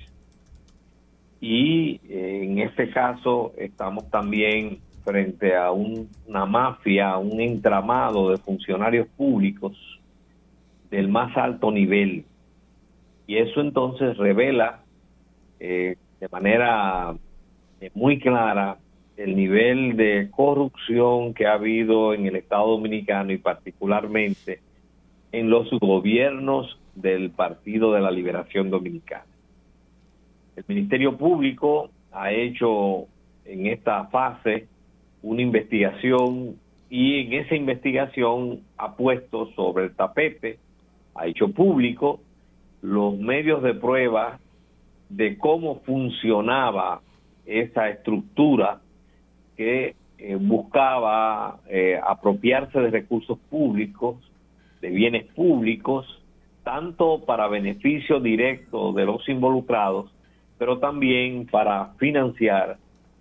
Y eh, en este caso estamos también frente a una mafia, un entramado de funcionarios públicos del más alto nivel. Y eso entonces revela eh, de manera eh, muy clara el nivel de corrupción que ha habido en el Estado Dominicano y particularmente en los gobiernos del Partido de la Liberación Dominicana. El Ministerio Público ha hecho en esta fase una investigación y en esa investigación ha puesto sobre el tapete, ha hecho público los medios de prueba de cómo funcionaba esa estructura que eh, buscaba eh, apropiarse de recursos públicos, de bienes públicos, tanto para beneficio directo de los involucrados, pero también para financiar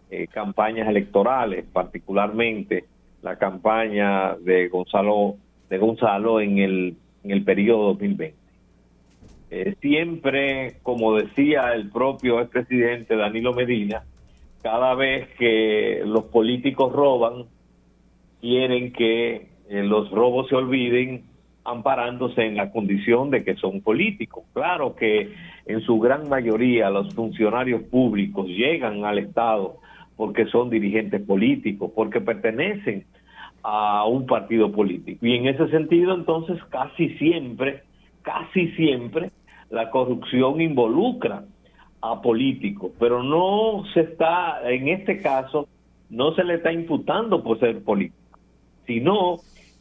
eh, campañas electorales, particularmente la campaña de Gonzalo de Gonzalo en el en el periodo 2020. Eh, siempre, como decía el propio expresidente Danilo Medina, cada vez que los políticos roban, quieren que eh, los robos se olviden amparándose en la condición de que son políticos. Claro que en su gran mayoría los funcionarios públicos llegan al Estado porque son dirigentes políticos, porque pertenecen a un partido político. Y en ese sentido, entonces, casi siempre, casi siempre, la corrupción involucra a políticos, pero no se está, en este caso, no se le está imputando por ser político, sino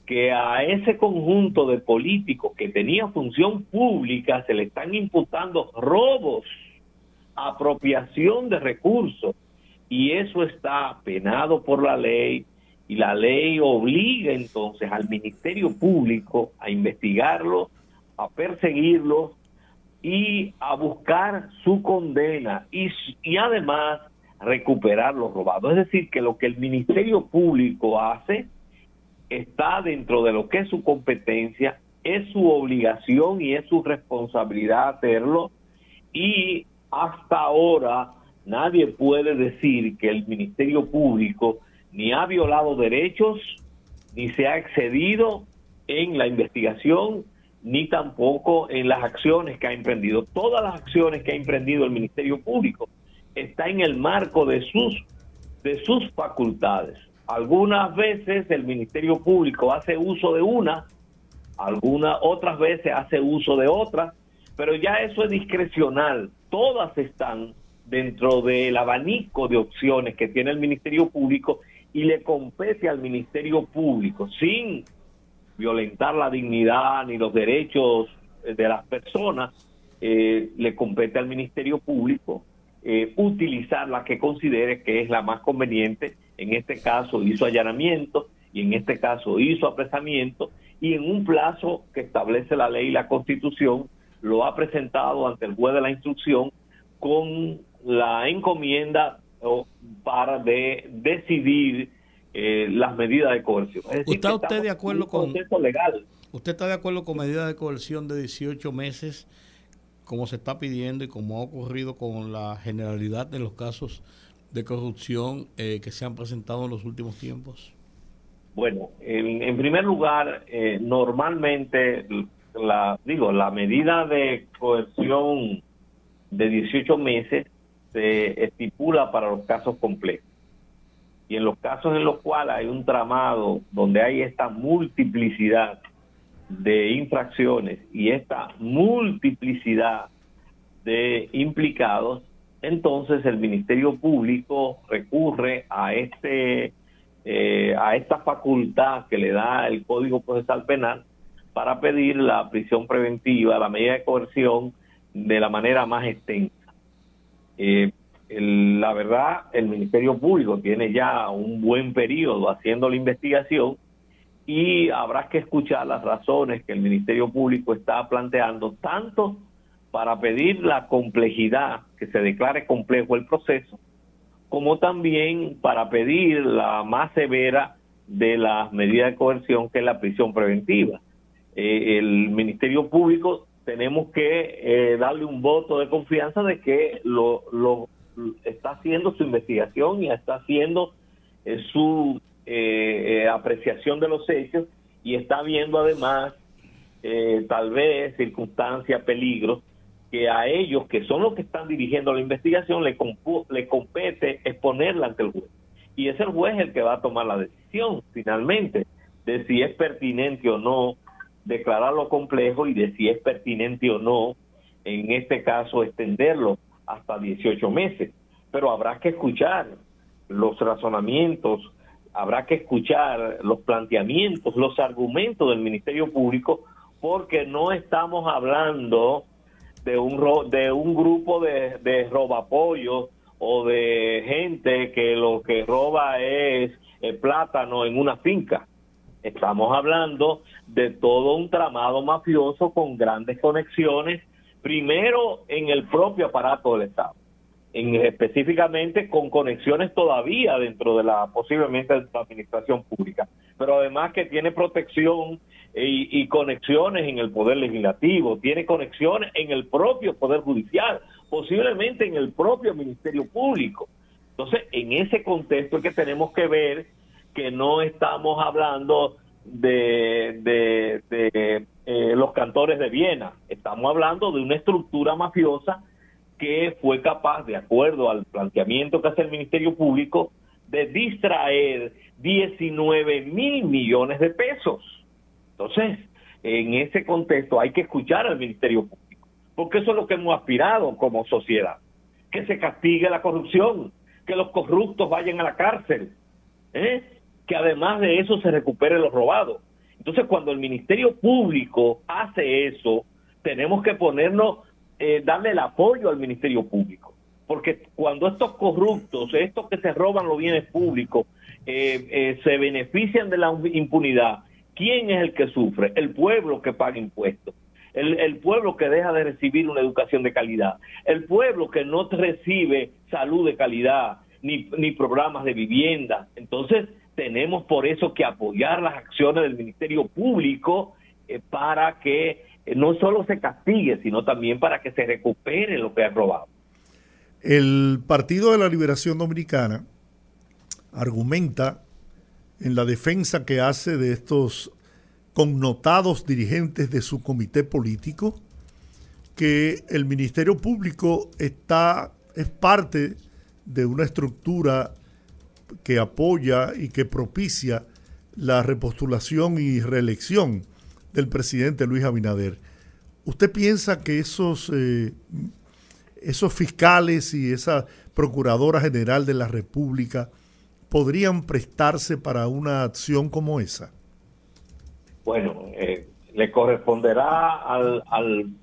que a ese conjunto de políticos que tenía función pública se le están imputando robos, apropiación de recursos, y eso está penado por la ley y la ley obliga entonces al Ministerio Público a investigarlo, a perseguirlo y a buscar su condena y, y además recuperar los robados. Es decir, que lo que el Ministerio Público hace está dentro de lo que es su competencia, es su obligación y es su responsabilidad hacerlo y hasta ahora nadie puede decir que el Ministerio Público ni ha violado derechos, ni se ha excedido en la investigación, ni tampoco en las acciones que ha emprendido. Todas las acciones que ha emprendido el Ministerio Público está en el marco de sus de sus facultades. Algunas veces el Ministerio Público hace uso de una, algunas otras veces hace uso de otra, pero ya eso es discrecional. Todas están dentro del abanico de opciones que tiene el Ministerio Público y le compete al Ministerio Público sin violentar la dignidad ni los derechos de las personas, eh, le compete al Ministerio Público eh, utilizar la que considere que es la más conveniente en este caso hizo allanamiento y en este caso hizo apresamiento y en un plazo que establece la ley y la constitución lo ha presentado ante el juez de la instrucción con la encomienda para de decidir eh, las medidas de coerción. ¿Está usted de acuerdo con legal? ¿Usted está de acuerdo con medidas de coerción de 18 meses como se está pidiendo y como ha ocurrido con la generalidad de los casos de corrupción eh, que se han presentado en los últimos tiempos? Bueno, en, primer lugar, eh, normalmente la digo la medida de coerción de 18 meses se estipula para los casos complejos. Y en los casos en los cuales hay un tramado donde hay esta multiplicidad de infracciones y esta multiplicidad de implicados, entonces el Ministerio Público recurre a este eh, a esta facultad que le da el Código Procesal Penal para pedir la prisión preventiva, la medida de coerción, de la manera más extensa. Eh, la verdad, el Ministerio Público tiene ya un buen periodo haciendo la investigación y habrá que escuchar las razones que el Ministerio Público está planteando, tanto para pedir la complejidad, que se declare complejo el proceso, como también para pedir la más severa de las medidas de coerción, que es la prisión preventiva. Eh, el Ministerio Público tenemos que eh, darle un voto de confianza de que lo, está haciendo su investigación y está haciendo eh, su apreciación de los hechos y está viendo además tal vez circunstancias, peligros que a ellos, que son los que están dirigiendo la investigación, le, le compete exponerla ante el juez. Y es el juez el que va a tomar la decisión finalmente de si es pertinente o no declararlo complejo y de si es pertinente o no, en este caso, extenderlo hasta 18 meses. Pero habrá que escuchar los razonamientos, habrá que escuchar los planteamientos, los argumentos del Ministerio Público, porque no estamos hablando de un, de un grupo de, de robapollos o de gente que lo que roba es el plátano en una finca. Estamos hablando de todo un tramado mafioso con grandes conexiones, primero en el propio aparato del Estado, en, específicamente con conexiones todavía dentro de la posiblemente de la administración pública, pero además que tiene protección y, conexiones en el poder legislativo, tiene conexiones en el propio poder judicial, posiblemente en el propio ministerio público. Entonces, en ese contexto es que tenemos que ver que no estamos hablando de, de, eh, los cantores de Viena, estamos hablando de una estructura mafiosa que fue capaz, de acuerdo al planteamiento que hace el Ministerio Público, de distraer 19 mil millones de pesos entonces, en ese contexto hay que escuchar al Ministerio Público, porque eso es lo que hemos aspirado como sociedad, que se castigue la corrupción, que los corruptos vayan a la cárcel, ¿eh? que además de eso se recupere lo robado. Entonces, cuando el Ministerio Público hace eso, tenemos que ponernos, eh, darle el apoyo al Ministerio Público, porque cuando estos corruptos, estos que se roban los bienes públicos, eh, se benefician de la impunidad ¿Quién es el que sufre? El pueblo que paga impuestos. El, pueblo que deja de recibir una educación de calidad, el pueblo que no recibe salud de calidad, ni, ni programas de vivienda. Entonces, tenemos por eso que apoyar las acciones del Ministerio Público eh, para que eh, no solo se castigue, sino también para que se recupere lo que ha robado. El Partido de la Liberación Dominicana argumenta en la defensa que hace de estos connotados dirigentes de su comité político, que el Ministerio Público está, es parte de una estructura que apoya y que propicia la repostulación y reelección del presidente Luis Abinader. ¿Usted piensa que esos, eh, esos fiscales y esa Procuradora General de la República podrían prestarse para una acción como esa? Bueno, eh, le corresponderá al,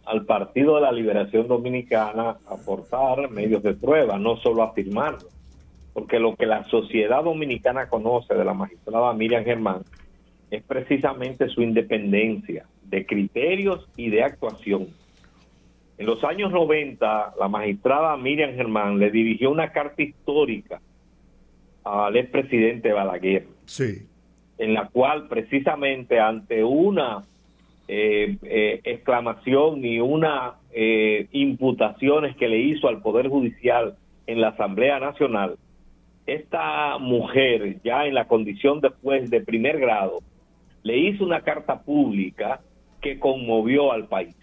al, Partido de la Liberación Dominicana aportar medios de prueba, no solo afirmarlo, porque lo que la sociedad dominicana conoce de la magistrada Miriam Germán es precisamente su independencia de criterios y de actuación. En los años 90, la magistrada Miriam Germán le dirigió una carta histórica al expresidente Balaguer. Sí. En la cual precisamente ante una eh, eh, exclamación y una eh, imputaciones que le hizo al Poder Judicial en la Asamblea Nacional, esta mujer, ya en la condición de juez de primer grado, le hizo una carta pública que conmovió al país,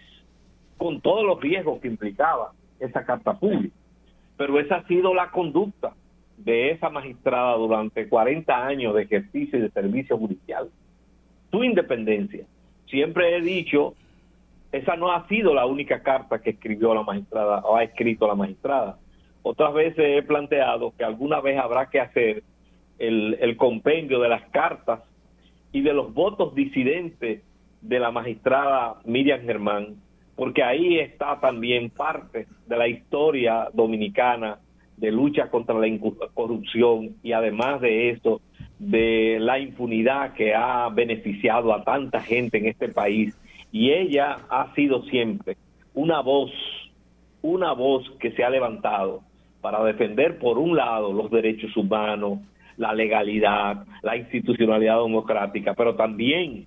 con todos los riesgos que implicaba esa carta pública. Pero esa ha sido la conducta de esa magistrada durante 40 años de ejercicio y de servicio judicial, su independencia. Siempre he dicho, esa no ha sido la única carta que escribió la magistrada o ha escrito la magistrada. Otras veces he planteado que alguna vez habrá que hacer el, el compendio de las cartas y de los votos disidentes de la magistrada Miriam Germán, porque ahí está también parte de la historia dominicana de lucha contra la corrupción y además de eso, de la impunidad que ha beneficiado a tanta gente en este país. Y ella ha sido siempre una voz, una voz que se ha levantado para defender, por un lado, los derechos humanos, la legalidad, la institucionalidad democrática, pero también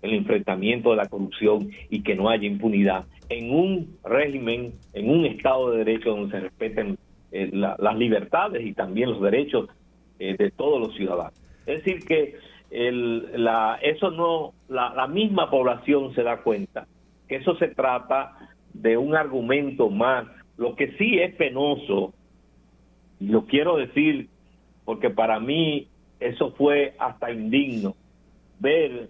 el enfrentamiento de la corrupción y que no haya impunidad en un régimen, en un Estado de Derecho donde se respeten eh, las libertades y también los derechos eh, de todos los ciudadanos. Es decir, que el, la, eso no, la, la misma población se da cuenta que eso se trata de un argumento más. Lo que sí es penoso, y lo quiero decir porque para mí eso fue hasta indigno, ver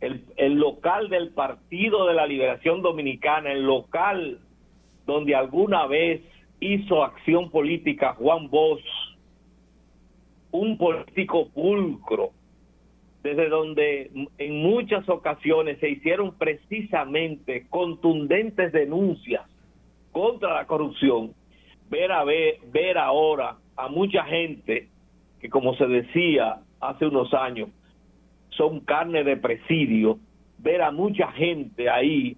el, el, local del Partido de la Liberación Dominicana, el local donde alguna vez hizo acción política Juan Bosch, un político pulcro, desde donde en muchas ocasiones se hicieron precisamente contundentes denuncias contra la corrupción, ver a ver, ver ahora a mucha gente que como se decía hace unos años son carne de presidio, ver a mucha gente ahí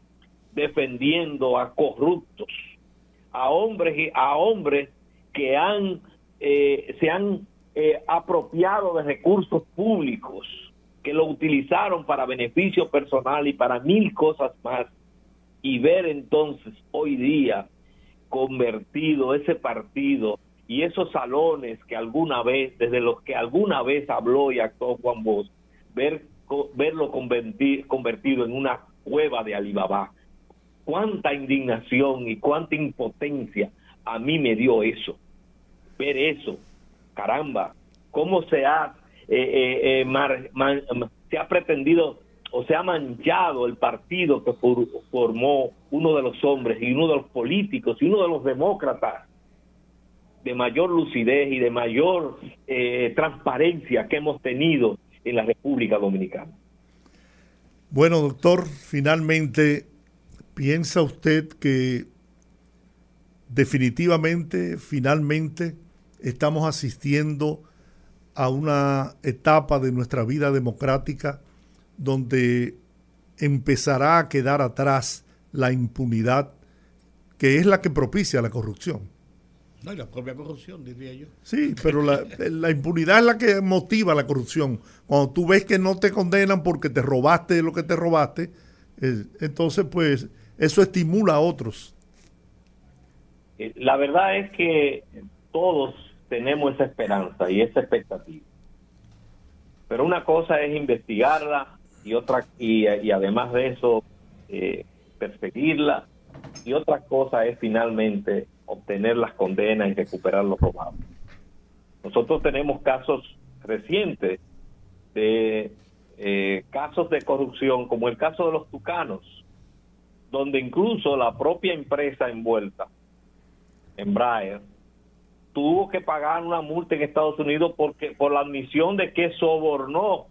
defendiendo a corruptos, a hombres a hombres que han eh, se han eh, apropiado de recursos públicos, que lo utilizaron para beneficio personal y para mil cosas más, y ver entonces hoy día convertido ese partido y esos salones que alguna vez, desde los que alguna vez habló y actuó Juan Bosch, ver, verlo convertido en una cueva de Alibaba. Cuánta indignación y cuánta impotencia a mí me dio eso, ver eso, caramba, cómo se ha, eh, eh, eh, se ha pretendido o se ha manchado el partido que formó uno de los hombres y uno de los políticos y uno de los demócratas de mayor lucidez y de mayor transparencia que hemos tenido en la República Dominicana. Bueno, doctor, finalmente, ¿piensa usted que definitivamente, finalmente, estamos asistiendo a una etapa de nuestra vida democrática donde empezará a quedar atrás la impunidad que es la que propicia la corrupción. No, y la propia corrupción, diría yo. Sí, pero la, impunidad es la que motiva la corrupción. Cuando tú ves que no te condenan porque te robaste lo que te robaste, eh, entonces pues eso estimula a otros. Eh, la verdad es que todos tenemos esa esperanza y esa expectativa. Pero una cosa es investigarla y otra y, además de eso eh, perseguirla y otra cosa es finalmente obtener las condenas y recuperar los robados. Nosotros tenemos casos recientes de eh, casos de corrupción, como el caso de los tucanos, donde incluso la propia empresa envuelta, Embraer, tuvo que pagar una multa en Estados Unidos porque por la admisión de que sobornó,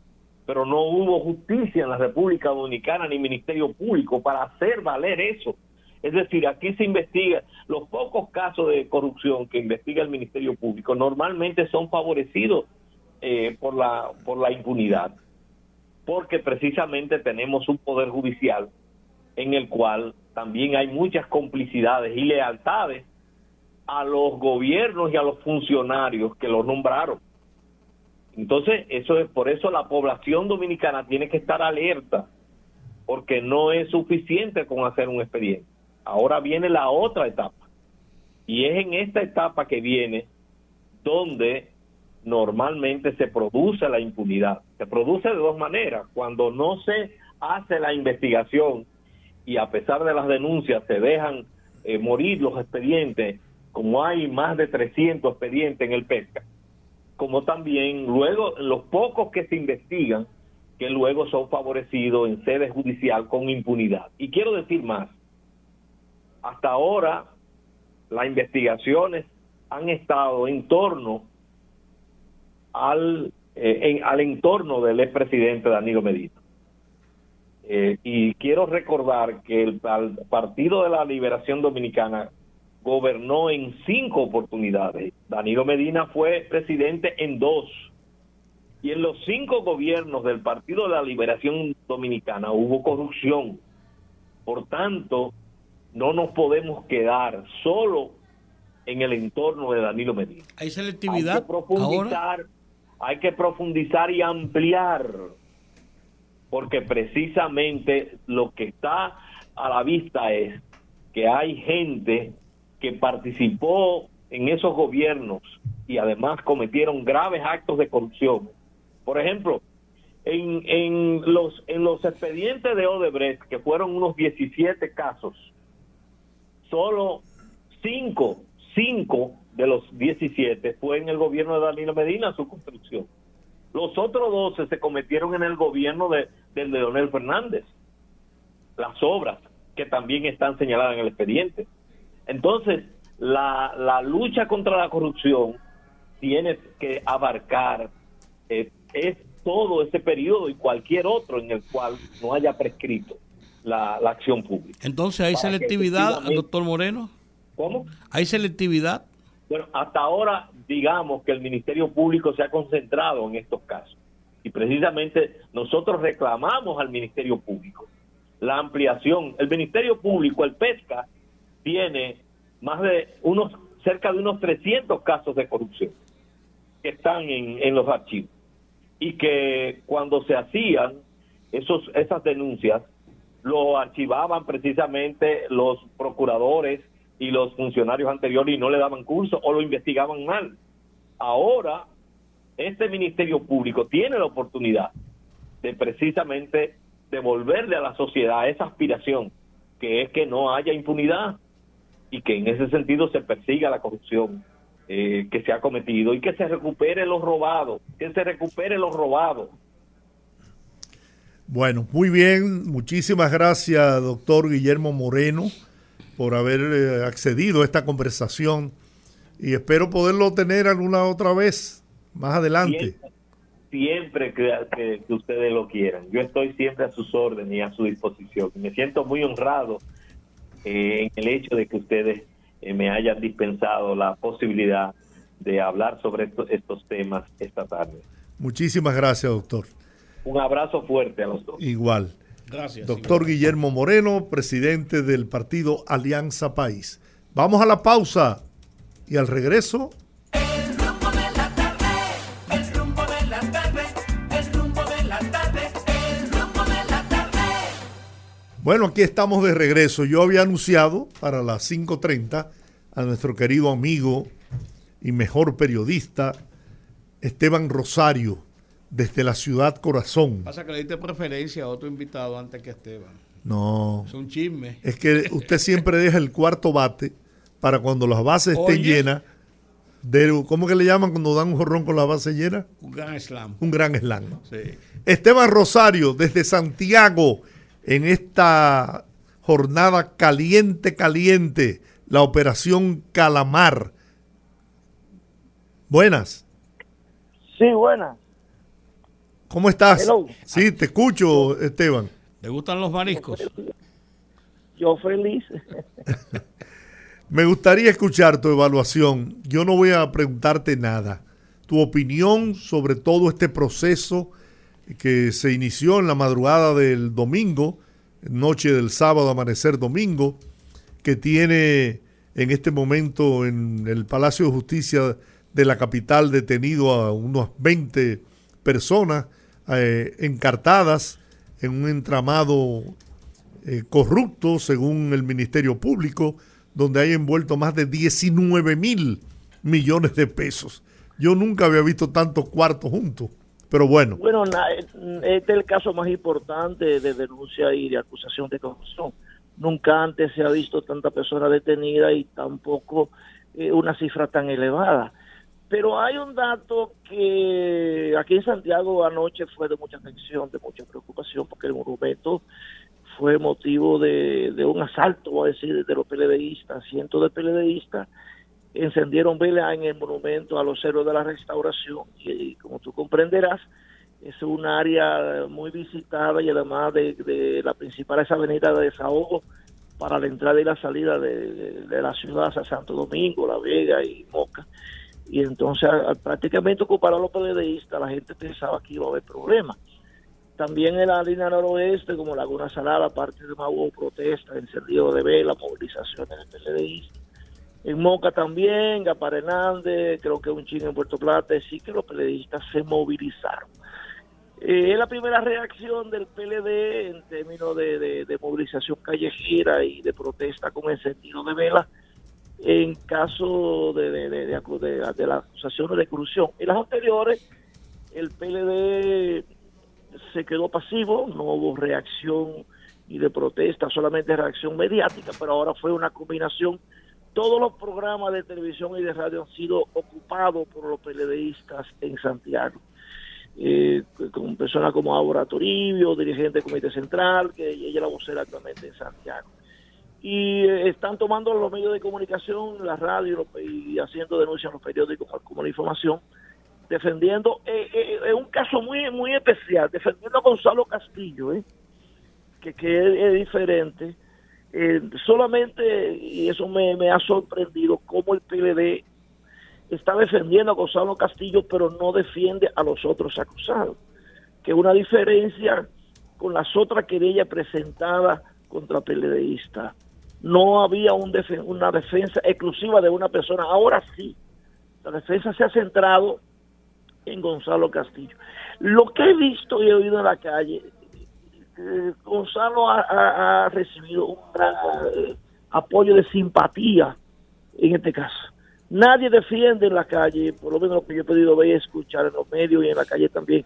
pero no hubo justicia en la República Dominicana ni Ministerio Público para hacer valer eso. Es decir, aquí se investiga, los pocos casos de corrupción que investiga el Ministerio Público normalmente son favorecidos eh, por, la, por la impunidad, porque precisamente tenemos un poder judicial en el cual también hay muchas complicidades y lealtades a los gobiernos y a los funcionarios que los nombraron. Entonces, eso es por eso la población dominicana tiene que estar alerta, porque no es suficiente con hacer un expediente. Ahora viene la otra etapa. Y es en esta etapa que viene donde normalmente se produce la impunidad. Se produce de dos maneras. Cuando no se hace la investigación y a pesar de las denuncias se dejan eh, morir los expedientes, como hay más de 300 expedientes en el pesca, como también luego los pocos que se investigan, que luego son favorecidos en sede judicial con impunidad. Y quiero decir más, hasta ahora las investigaciones han estado en torno al, eh, al entorno del expresidente Danilo Medina. Eh, y quiero recordar que el, Partido de la Liberación Dominicana gobernó en cinco oportunidades. Danilo Medina fue presidente en dos. Y en los cinco gobiernos del Partido de la Liberación Dominicana hubo corrupción. Por tanto, no nos podemos quedar solo en el entorno de Danilo Medina. ¿Hay selectividad? Hay que profundizar, hay que profundizar y ampliar, porque precisamente lo que está a la vista es que hay gente que participó en esos gobiernos y además cometieron graves actos de corrupción. Por ejemplo, en, en, los, en los expedientes de Odebrecht, que fueron unos 17 casos, solo 5 cinco de los 17 fue en el gobierno de Danilo Medina su construcción. Los otros 12 se cometieron en el gobierno de, de Leonel Fernández. Las obras que también están señaladas en el expediente. Entonces, la, la lucha contra la corrupción tiene que abarcar eh, es todo ese periodo y cualquier otro en el cual no haya prescrito la, la acción pública. Entonces, ¿hay selectividad, doctor Moreno? ¿Cómo? ¿Hay selectividad? Bueno, hasta ahora digamos que el Ministerio Público se ha concentrado en estos casos. Y precisamente nosotros reclamamos al Ministerio Público la ampliación. El Ministerio Público, el PESCA, tiene más de unos, cerca de unos 300 casos de corrupción que están en, en los archivos. Y que cuando se hacían esos, esas denuncias, lo archivaban precisamente los procuradores y los funcionarios anteriores y no le daban curso o lo investigaban mal. Ahora, este Ministerio Público tiene la oportunidad de precisamente devolverle a la sociedad esa aspiración, que es que no haya impunidad y que en ese sentido se persiga la corrupción eh, que se ha cometido y que se recupere los robados, que se recupere los robados. Bueno, muy bien, muchísimas gracias, doctor Guillermo Moreno por haber eh, accedido a esta conversación y espero poderlo tener alguna otra vez más adelante. Siempre, que, ustedes lo quieran. Yo estoy siempre a sus órdenes y a su disposición. Me siento muy honrado eh, en el hecho de que ustedes eh, me hayan dispensado la posibilidad de hablar sobre estos temas esta tarde. Muchísimas gracias, doctor. Un abrazo fuerte a los dos. Igual. Gracias. Doctor Guillermo Moreno, presidente del partido Alianza País. Vamos a la pausa y al regreso. El rumbo de la tarde, el rumbo de la tarde, el rumbo de la tarde, el rumbo de la tarde. Bueno, aquí estamos de regreso. Yo había anunciado para las 5.30 a nuestro querido amigo y mejor periodista, Esteban Rosario desde la ciudad corazón. Pasa que le diste preferencia a otro invitado antes que Esteban. No. Es un chisme. Es que usted siempre deja el cuarto bate para cuando las bases estén llenas. De, ¿Cómo que le llaman cuando dan un jorrón con la base llena? Un gran slam. Un gran slam. Sí. Esteban Rosario, desde Santiago, en esta jornada caliente, caliente, la operación Calamar. Buenas. Sí, buenas. ¿Cómo estás? Sí, te escucho, Esteban. ¿Te gustan los mariscos? Yo feliz. Me gustaría escuchar tu evaluación. Yo no voy a preguntarte nada. Tu opinión sobre todo este proceso que se inició en la madrugada del domingo, noche del sábado, amanecer domingo, que tiene en este momento en el Palacio de Justicia de la capital detenido a unos 20 personas eh, encartadas en un entramado eh, corrupto, según el Ministerio Público, donde hay envuelto más de 19 mil millones de pesos. Yo nunca había visto tantos cuartos juntos, pero bueno. Bueno, este es el caso más importante de denuncia y de acusación de corrupción. Nunca antes se ha visto tanta persona detenida y tampoco eh, una cifra tan elevada. Pero hay un dato que aquí en Santiago anoche fue de mucha tensión, de mucha preocupación, porque el monumento fue motivo de, un asalto, voy a decir, de los PLDistas. Cientos de PLDistas encendieron velas en el monumento a los héroes de la restauración y, como tú comprenderás, Es un área muy visitada y además de, de la principal esa avenida de desahogo para la entrada y la salida de, de- la ciudad hacia Santo Domingo, La Vega y Moca. Y entonces prácticamente ocupar a los PLDistas, la gente pensaba que iba a haber problemas. También en la línea noroeste, como Laguna Salada, parte de más hubo protestas, encendido de vela, movilizaciones de PLDistas. En Moca también, Gapar Hernández, creo que un chingo en Puerto Plata, sí que los PLDistas se movilizaron. Eh, es la primera reacción del PLD en términos de, de- de movilización callejera y de protesta con encendido de vela en caso de, de, de, de de- las acusaciones de corrupción. En las anteriores, el PLD se quedó pasivo, no hubo reacción ni de protesta, solamente reacción mediática, pero ahora fue una combinación. Todos los programas de televisión y de radio han sido ocupados por los PLDistas en Santiago. Eh, con personas como Aura Toribio, dirigente del Comité Central, que ella es la vocera actualmente en Santiago y eh, están tomando los medios de comunicación, la radio y haciendo denuncias en los periódicos como la información, defendiendo, eh, eh, es un caso muy muy especial, defendiendo a Gonzalo Castillo, ¿eh? que, es, es diferente. Eh, solamente, y eso me, me ha sorprendido, cómo el PLD está defendiendo a Gonzalo Castillo, pero no defiende a los otros acusados, que es una diferencia con las otras querellas presentadas contra PLDistas. No había un una defensa exclusiva de una persona, ahora sí. La defensa se ha centrado en Gonzalo Castillo. Lo que he visto y he oído en la calle, eh, Gonzalo ha recibido un gran eh, apoyo de simpatía en este caso. Nadie defiende en la calle, por lo menos lo que yo he podido ver y escuchar en los medios y en la calle también,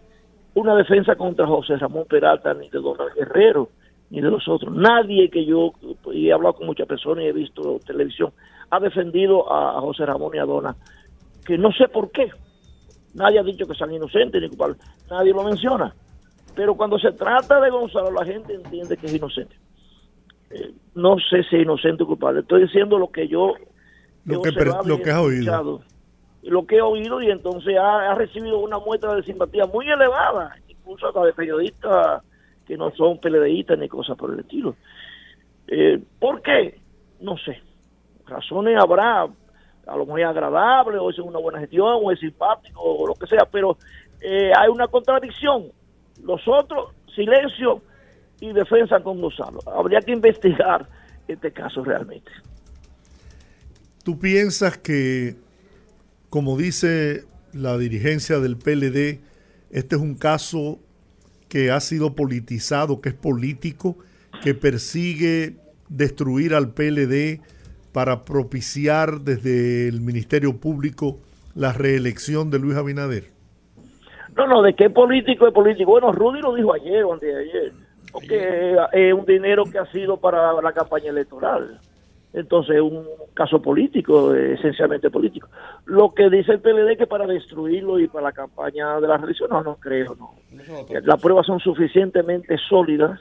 una defensa contra José Ramón Peralta ni de Donald Guerrero ni de los otros. Nadie que yo, y he hablado con muchas personas y he visto televisión, ha defendido a, José Ramón y a Dona, que no sé por qué. Nadie ha dicho que sean inocentes ni culpables. Nadie lo menciona. Pero cuando se trata de Gonzalo, la gente entiende que es inocente. Eh, no sé si es inocente o culpable. Estoy diciendo lo que yo Lo he que lo que has oído. escuchado. Lo que he oído y entonces ha, ha recibido una muestra de simpatía muy elevada, incluso hasta de periodistas que no son PLDistas ni cosas por el estilo. Eh, ¿Por qué? No sé. Razones habrá, a lo mejor es agradable, o es una buena gestión, o es simpático, o lo que sea, pero eh, hay una contradicción. Los otros, silencio y defensa con Gonzalo. Habría que investigar este caso realmente. ¿Tú piensas que, como dice la dirigencia del PLD, este es un caso que ha sido politizado, que es político, que persigue destruir al PLD para propiciar desde el Ministerio Público la reelección de Luis Abinader? No, no, de qué político es político. Bueno, Rudy lo dijo ayer o antes de ayer. Porque es un dinero que ha sido para la campaña electoral. Entonces, es un caso político, eh, esencialmente político. Lo que dice el PLD que para destruirlo y para la campaña de la reelección, no, no creo, no. Las pruebas son suficientemente sólidas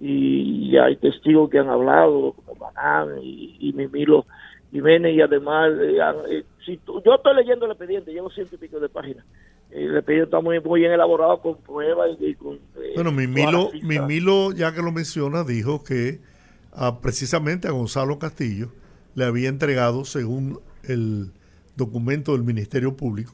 y hay testigos que han hablado, como Banán y, y Mimilo Jiménez, y además, eh, eh, si tú- yo estoy leyendo el expediente, llevo ciento y pico de páginas. El expediente está muy, muy bien elaborado con pruebas y, y con... eh, Bueno, Mimilo. Mimilo, ya que lo menciona, dijo que a- precisamente a Gonzalo Castillo le había entregado, según el documento del Ministerio Público,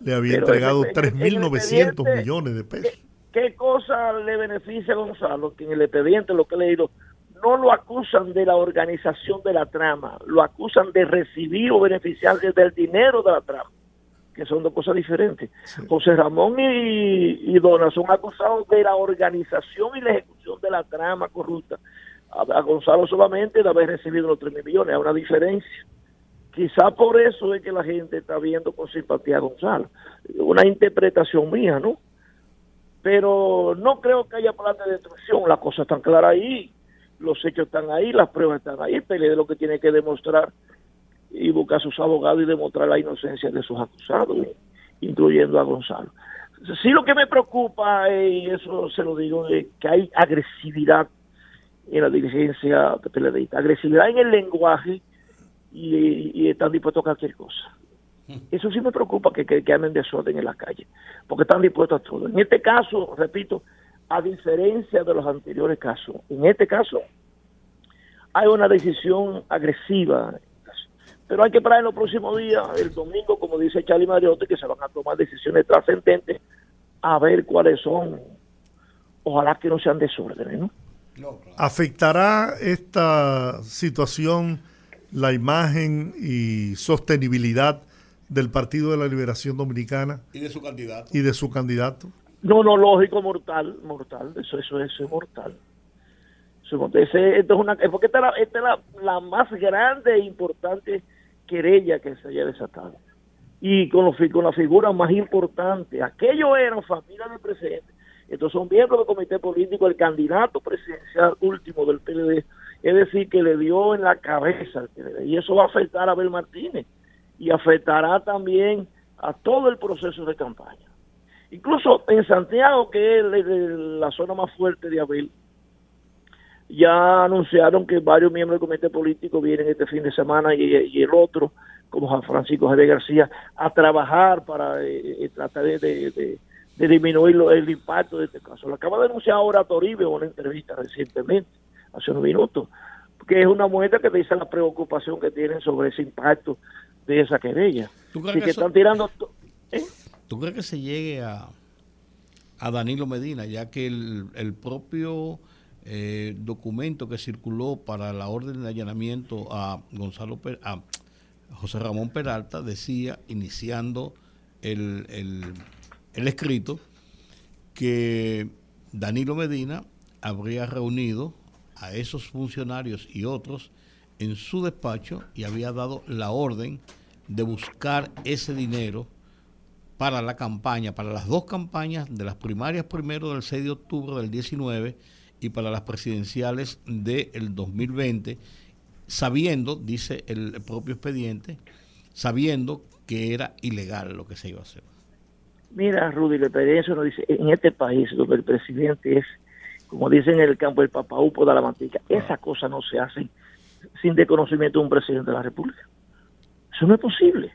le había Pero entregado en el- en el 3.900 expediente- millones de pesos. ¿Qué cosa le beneficia a Gonzalo? Que en el expediente, lo que he leído, no lo acusan de la organización de la trama, lo acusan de recibir o beneficiarse del dinero de la trama, que son dos cosas diferentes. José Ramón y, y Dona son acusados de la organización y la ejecución de la trama corrupta. A, Gonzalo solamente de haber recibido los 3 mil millones, hay una diferencia. Quizá por eso es que la gente está viendo con simpatía a Gonzalo. Una interpretación mía, ¿no? pero no creo que haya plan de destrucción. Las cosas están claras ahí, los hechos están ahí, las pruebas están ahí. El PLD lo que tiene que demostrar y buscar a sus abogados y demostrar la inocencia de sus acusados, incluyendo a Gonzalo. Sí, lo que me preocupa, eh, y eso se lo digo, es que hay agresividad en la dirigencia PLD, agresividad en el lenguaje y, y están dispuestos a cualquier cosa. Eso sí me preocupa que, que, que anden desorden en la calle, porque están dispuestos a todo. En este caso, repito, a diferencia de los anteriores casos, en este caso hay una decisión agresiva, pero hay que esperar en los próximos días, el domingo, como dice Charlie Mariotti, que se van a tomar decisiones trascendentes a ver cuáles son. Ojalá que no sean desórdenes, ¿no? ¿Afectará esta situación la imagen y sostenibilidad del Partido de la Liberación Dominicana Y de su candidato. y de su candidato? No, no, lógico, mortal, mortal, eso, eso, eso es mortal. Eso es mortal. Ese- esto es una, es porque esta es, la, esta es la, la más grande e importante querella que se haya desatado. Y con, los, con la figura más importante, aquellos eran familia del presidente, estos son miembros del comité político, el candidato presidencial último del PLD, es decir, que le dio en la cabeza al PLD. Y eso va a afectar a Abel Martínez y afectará también a todo el proceso de campaña. Incluso en Santiago, que es la zona más fuerte de Abel, ya anunciaron que varios miembros del comité político vienen este fin de semana y, el otro, como Juan Francisco Javier García, a trabajar para eh, eh, tratar de- de- disminuir el impacto de este caso. Lo acaba de anunciar ahora Toribio en una entrevista recientemente, hace unos minutos, que es una muestra que dice la preocupación que tienen sobre ese impacto de esa querella. ¿Tú crees Así que están tirando... ¿eh? ¿Tú crees que se llegue a, a Danilo Medina, ya que el, el propio eh, documento que circuló para la orden de allanamiento a Gonzalo Per- a José Ramón Peralta decía, iniciando el, el- el escrito, que Danilo Medina habría reunido a esos funcionarios y otros en su despacho y había dado la orden de buscar ese dinero para la campaña, para las dos campañas de las primarias primero del 6 de octubre del 19 y para las presidenciales del 2020, sabiendo, dice el propio expediente, sabiendo que era ilegal lo que se iba a hacer. Mira, Rudy, la experiencia nos dice, en este país donde el presidente es, como dicen en el campo, el papaupo de la mantica, esas cosas no se hacen sin desconocimiento de un presidente de la República. Eso no es posible.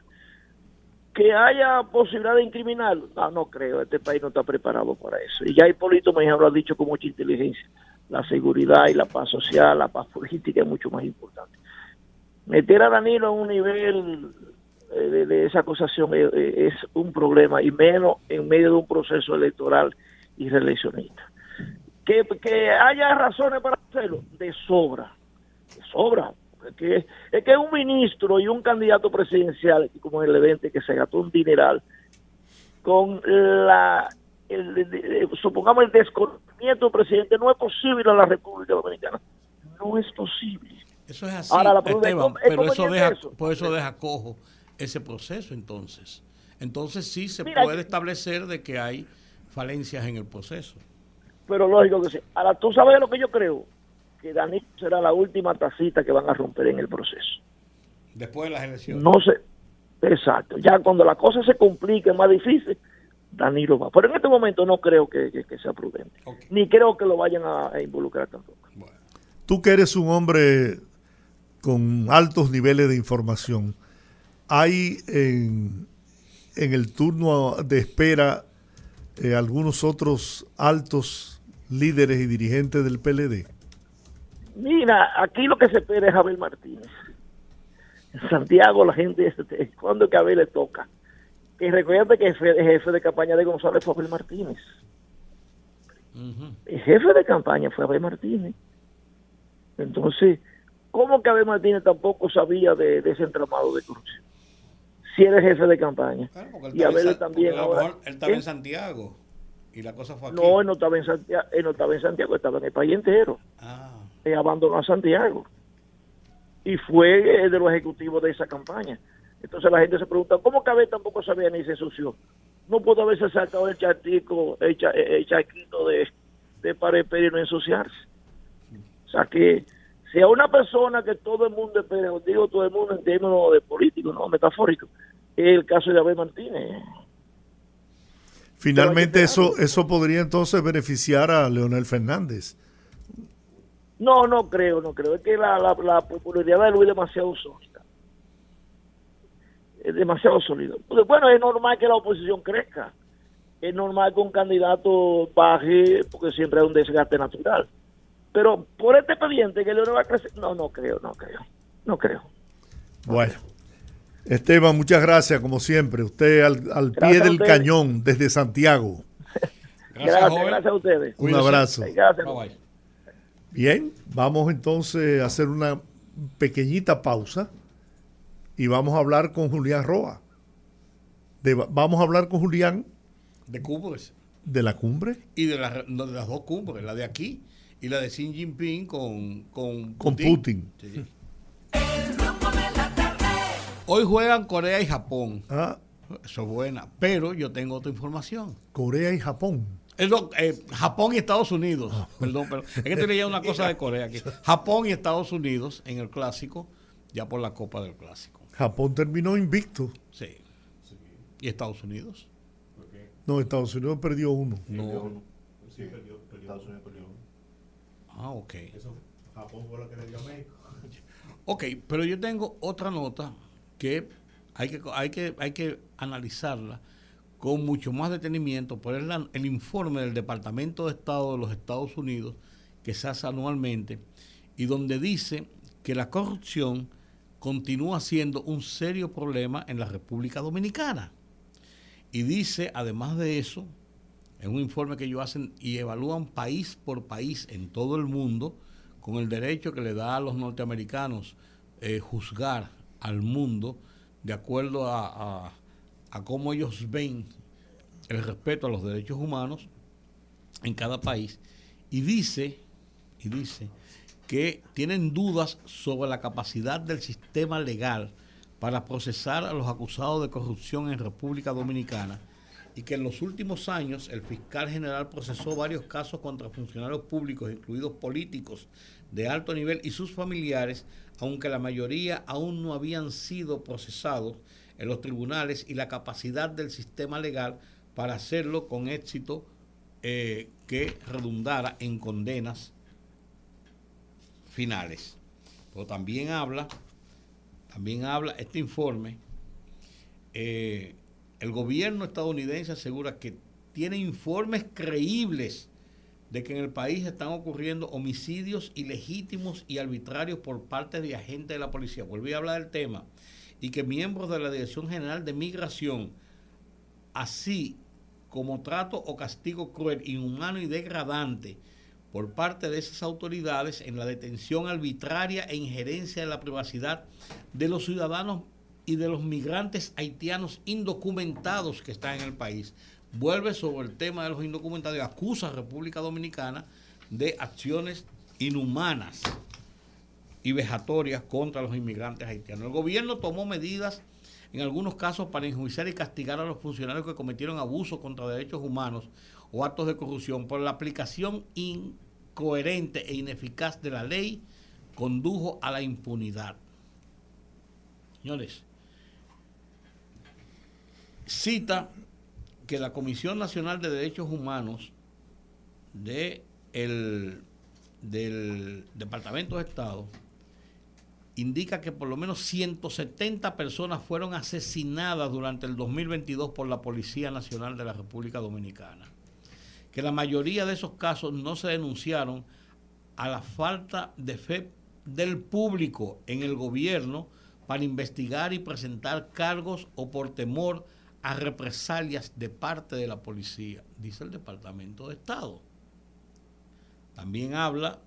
Que haya posibilidad de incriminarlo, no, no creo, este país no está preparado para eso. Y ya Hipólito Mejía lo ha dicho con mucha inteligencia, la seguridad y la paz social, la paz política es mucho más importante. Meter a Danilo a un nivel de, de esa acusación es, es un problema y menos en medio de un proceso electoral y reeleccionista. Que, que haya razones para hacerlo, de sobra, de sobra. Es que, es que un ministro y un candidato presidencial, como el evento que se gastó un dineral, con la, el, supongamos el desconocimiento del presidente, no es posible en la República Dominicana. No es posible. Eso es así, Ahora, la es, Esteban, ¿cómo- es pero eso deja, eso? por eso deja cojo ese proceso entonces. Entonces sí se Mira, puede establecer de que hay falencias en el proceso. pero lógico que sí. Ahora, tú sabes lo que yo creo, que Danilo será la última tacita que van a romper en el proceso. Después de las elecciones. No sé, exacto. Ya cuando la cosa se complique más difícil, Danilo va. Pero en este momento no creo que, que- que sea prudente. Ni creo que lo vayan a, a involucrar tampoco. Tú que eres un hombre con altos niveles de información, ¿hay en, en el turno de espera eh, algunos otros altos líderes y dirigentes del PLD? Mira, aquí lo que se espera es Abel Martínez. En Santiago la gente, cuando que a Abel le toca. Que recuerda que el jefe, el jefe de campaña de González fue Abel Martínez. El jefe de campaña fue Abel Martínez. Entonces, ¿cómo que Abel Martínez tampoco sabía de, de ese entramado de corrupción? Si era el jefe de campaña. Él y Abel también ahora. mejor él estaba ¿Eh? en Santiago y la cosa fue aquí. No, él no estaba en Santiago, él no estaba en Santiago, estaba en el país entero. Él abandonó a Santiago. Y fue eh, de los ejecutivos de esa campaña. Entonces la gente se pregunta, ¿cómo Cabel tampoco sabía ni se ensució? No pudo haberse saltado el chartico, el, cha- el charquito de, de Pérez y no ensuciarse. O sea que si a una persona que todo el mundo espera, digo todo el mundo en términos de político, no metafórico, es el caso de Abel Martínez. Finalmente eso, eso podría entonces beneficiar a Leonel Fernández. No, no creo, no creo. Es que la, la, la popularidad de Luis es demasiado sólida. es demasiado sólido. Pues, Bueno, es normal que la oposición crezca. Es normal que un candidato baje porque siempre hay un desgaste natural. Pero por este expediente que Leonel va a crecer, no, no creo, no creo, no creo. Bueno. Esteban, muchas gracias, como siempre. Usted al, al pie del cañón desde Santiago. Gracias, gracias, a ustedes. Un abrazo. Gracias. Bien, vamos entonces a hacer una pequeñita pausa y vamos a hablar con Julián Roa. De- vamos a hablar con Julián De cumbres. de la cumbre Y de, las- no, de las dos cumbres, la de aquí y la de Xi Jinping con, con, con Putin. Sí. Hoy juegan Corea y Japón. Ah, Eso es buena. Pero yo tengo otra información. Corea y Japón. Es lo- eh, Japón y Estados Unidos. Perdón, pero es que te leía una cosa de Corea aquí. Japón y Estados Unidos en el clásico, ya por la Copa del Clásico. Japón terminó invicto. Sí. ¿Y Estados Unidos? No, Estados Unidos perdió uno. No. Sí, perdió, perdió. Estados Unidos perdió. Ah, ok. Eso, Japón fue la que le dio a México. Ok, pero yo tengo otra nota que hay que, hay que, hay que analizarla con mucho más detenimiento, por el, el informe del Departamento de Estado de los Estados Unidos que se hace anualmente y donde dice que la corrupción continúa siendo un serio problema en la República Dominicana. Y dice, además de eso, es un informe que ellos hacen y evalúan país por país en todo el mundo, con el derecho que le da a los norteamericanos eh, juzgar al mundo de acuerdo a, a- a cómo ellos ven el respeto a los derechos humanos en cada país. Y dice, y dice que tienen dudas sobre la capacidad del sistema legal para procesar a los acusados de corrupción en República Dominicana y que en los últimos años el fiscal general procesó varios casos contra funcionarios públicos, incluidos políticos de alto nivel y sus familiares, aunque la mayoría aún no habían sido procesados en los tribunales y la capacidad del sistema legal para hacerlo con éxito eh, que redundara en condenas finales. Pero también habla, también habla este informe, eh, el gobierno estadounidense asegura que tiene informes creíbles de que en el país están ocurriendo homicidios ilegítimos y arbitrarios por parte de agentes de la policía. Volví a hablar del tema. Y que miembros de la Dirección General de Migración, así como trato o castigo cruel, inhumano y degradante por parte de esas autoridades en la detención arbitraria e injerencia en la privacidad de los ciudadanos y de los migrantes haitianos indocumentados que están en el país. Vuelve sobre el tema de los indocumentados y acusa a República Dominicana de acciones inhumanas y vejatorias contra los inmigrantes haitianos. El gobierno tomó medidas en algunos casos para enjuiciar y castigar a los funcionarios que cometieron abusos contra derechos humanos o actos de corrupción por la aplicación incoherente e ineficaz de la ley condujo a la impunidad. Señores, cita que la Comisión Nacional de Derechos Humanos de el- del Departamento de Estado indica que por lo menos 170 personas fueron asesinadas durante el 2022 por la Policía Nacional de la República Dominicana. Que la mayoría de esos casos no se denunciaron a la falta de fe del público en el gobierno para investigar y presentar cargos o por temor represalias de parte de la policía, dice el Departamento de Estado. También habla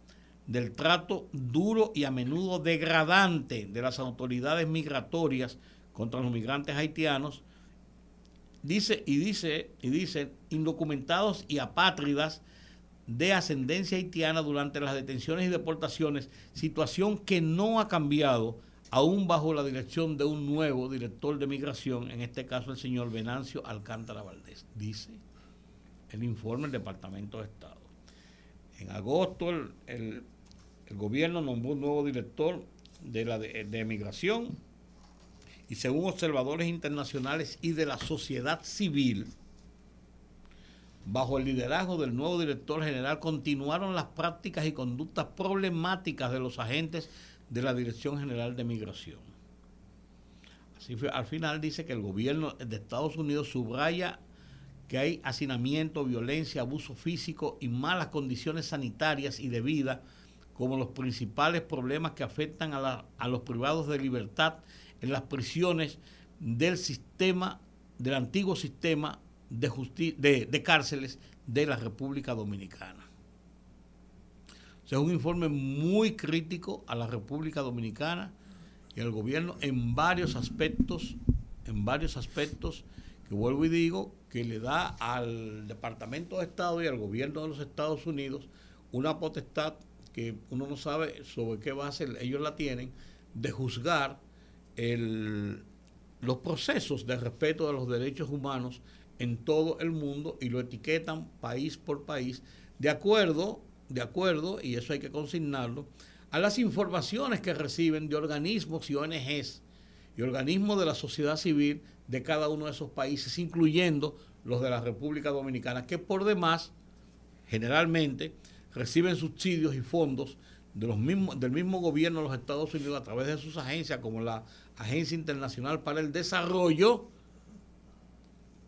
del trato duro y a menudo degradante de las autoridades migratorias contra los migrantes haitianos. Dice y dice y dice indocumentados y apátridas de ascendencia haitiana durante las detenciones y deportaciones, situación que no ha cambiado aún bajo la dirección de un nuevo director de migración, en este caso el señor Venancio Alcántara Valdés, dice el informe del Departamento de Estado. En agosto el, gobierno nombró un nuevo director de, la de migración y según observadores internacionales y de la sociedad civil, bajo el liderazgo del nuevo director general, continuaron las prácticas y conductas problemáticas de los agentes de la Dirección General de Migración. Así al final dice que el gobierno de Estados Unidos subraya que hay hacinamiento, violencia, abuso físico y malas condiciones sanitarias y de vida como los principales problemas que afectan a, los privados de libertad en las prisiones del sistema, del antiguo sistema de cárceles de la República Dominicana. O sea, es un informe muy crítico a la República Dominicana y al gobierno en varios aspectos, en varios aspectos, que vuelvo y digo, que le da al Departamento de Estado y al gobierno de los Estados Unidos una potestad que uno no sabe sobre qué base ellos la tienen, de juzgar el- los procesos de respeto de los derechos humanos en todo el mundo y lo etiquetan país por país de acuerdo, de acuerdo, y eso hay que consignarlo, a las informaciones que reciben de organismos y ONGs y organismos de la sociedad civil de cada uno de esos países, incluyendo los de la República Dominicana, que por demás, generalmente, reciben subsidios y fondos de los del mismo gobierno de los Estados Unidos a través de sus agencias, como la Agencia Internacional para el Desarrollo,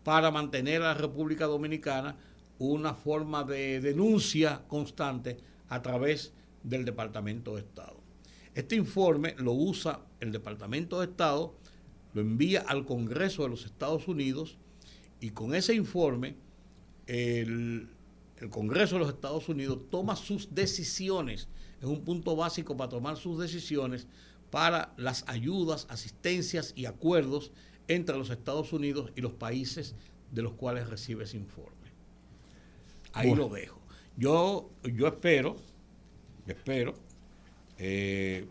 para mantener a la República Dominicana una forma de denuncia constante a través del Departamento de Estado. Este informe lo usa el Departamento de Estado, lo envía al Congreso de los Estados Unidos y con ese informe el, Congreso de los Estados Unidos toma sus decisiones, es un punto básico para tomar sus decisiones para las ayudas, asistencias y acuerdos entre los Estados Unidos y los países de los cuales recibe ese informe. Ahí Bueno. lo dejo. Yo, yo espero, espero, eh,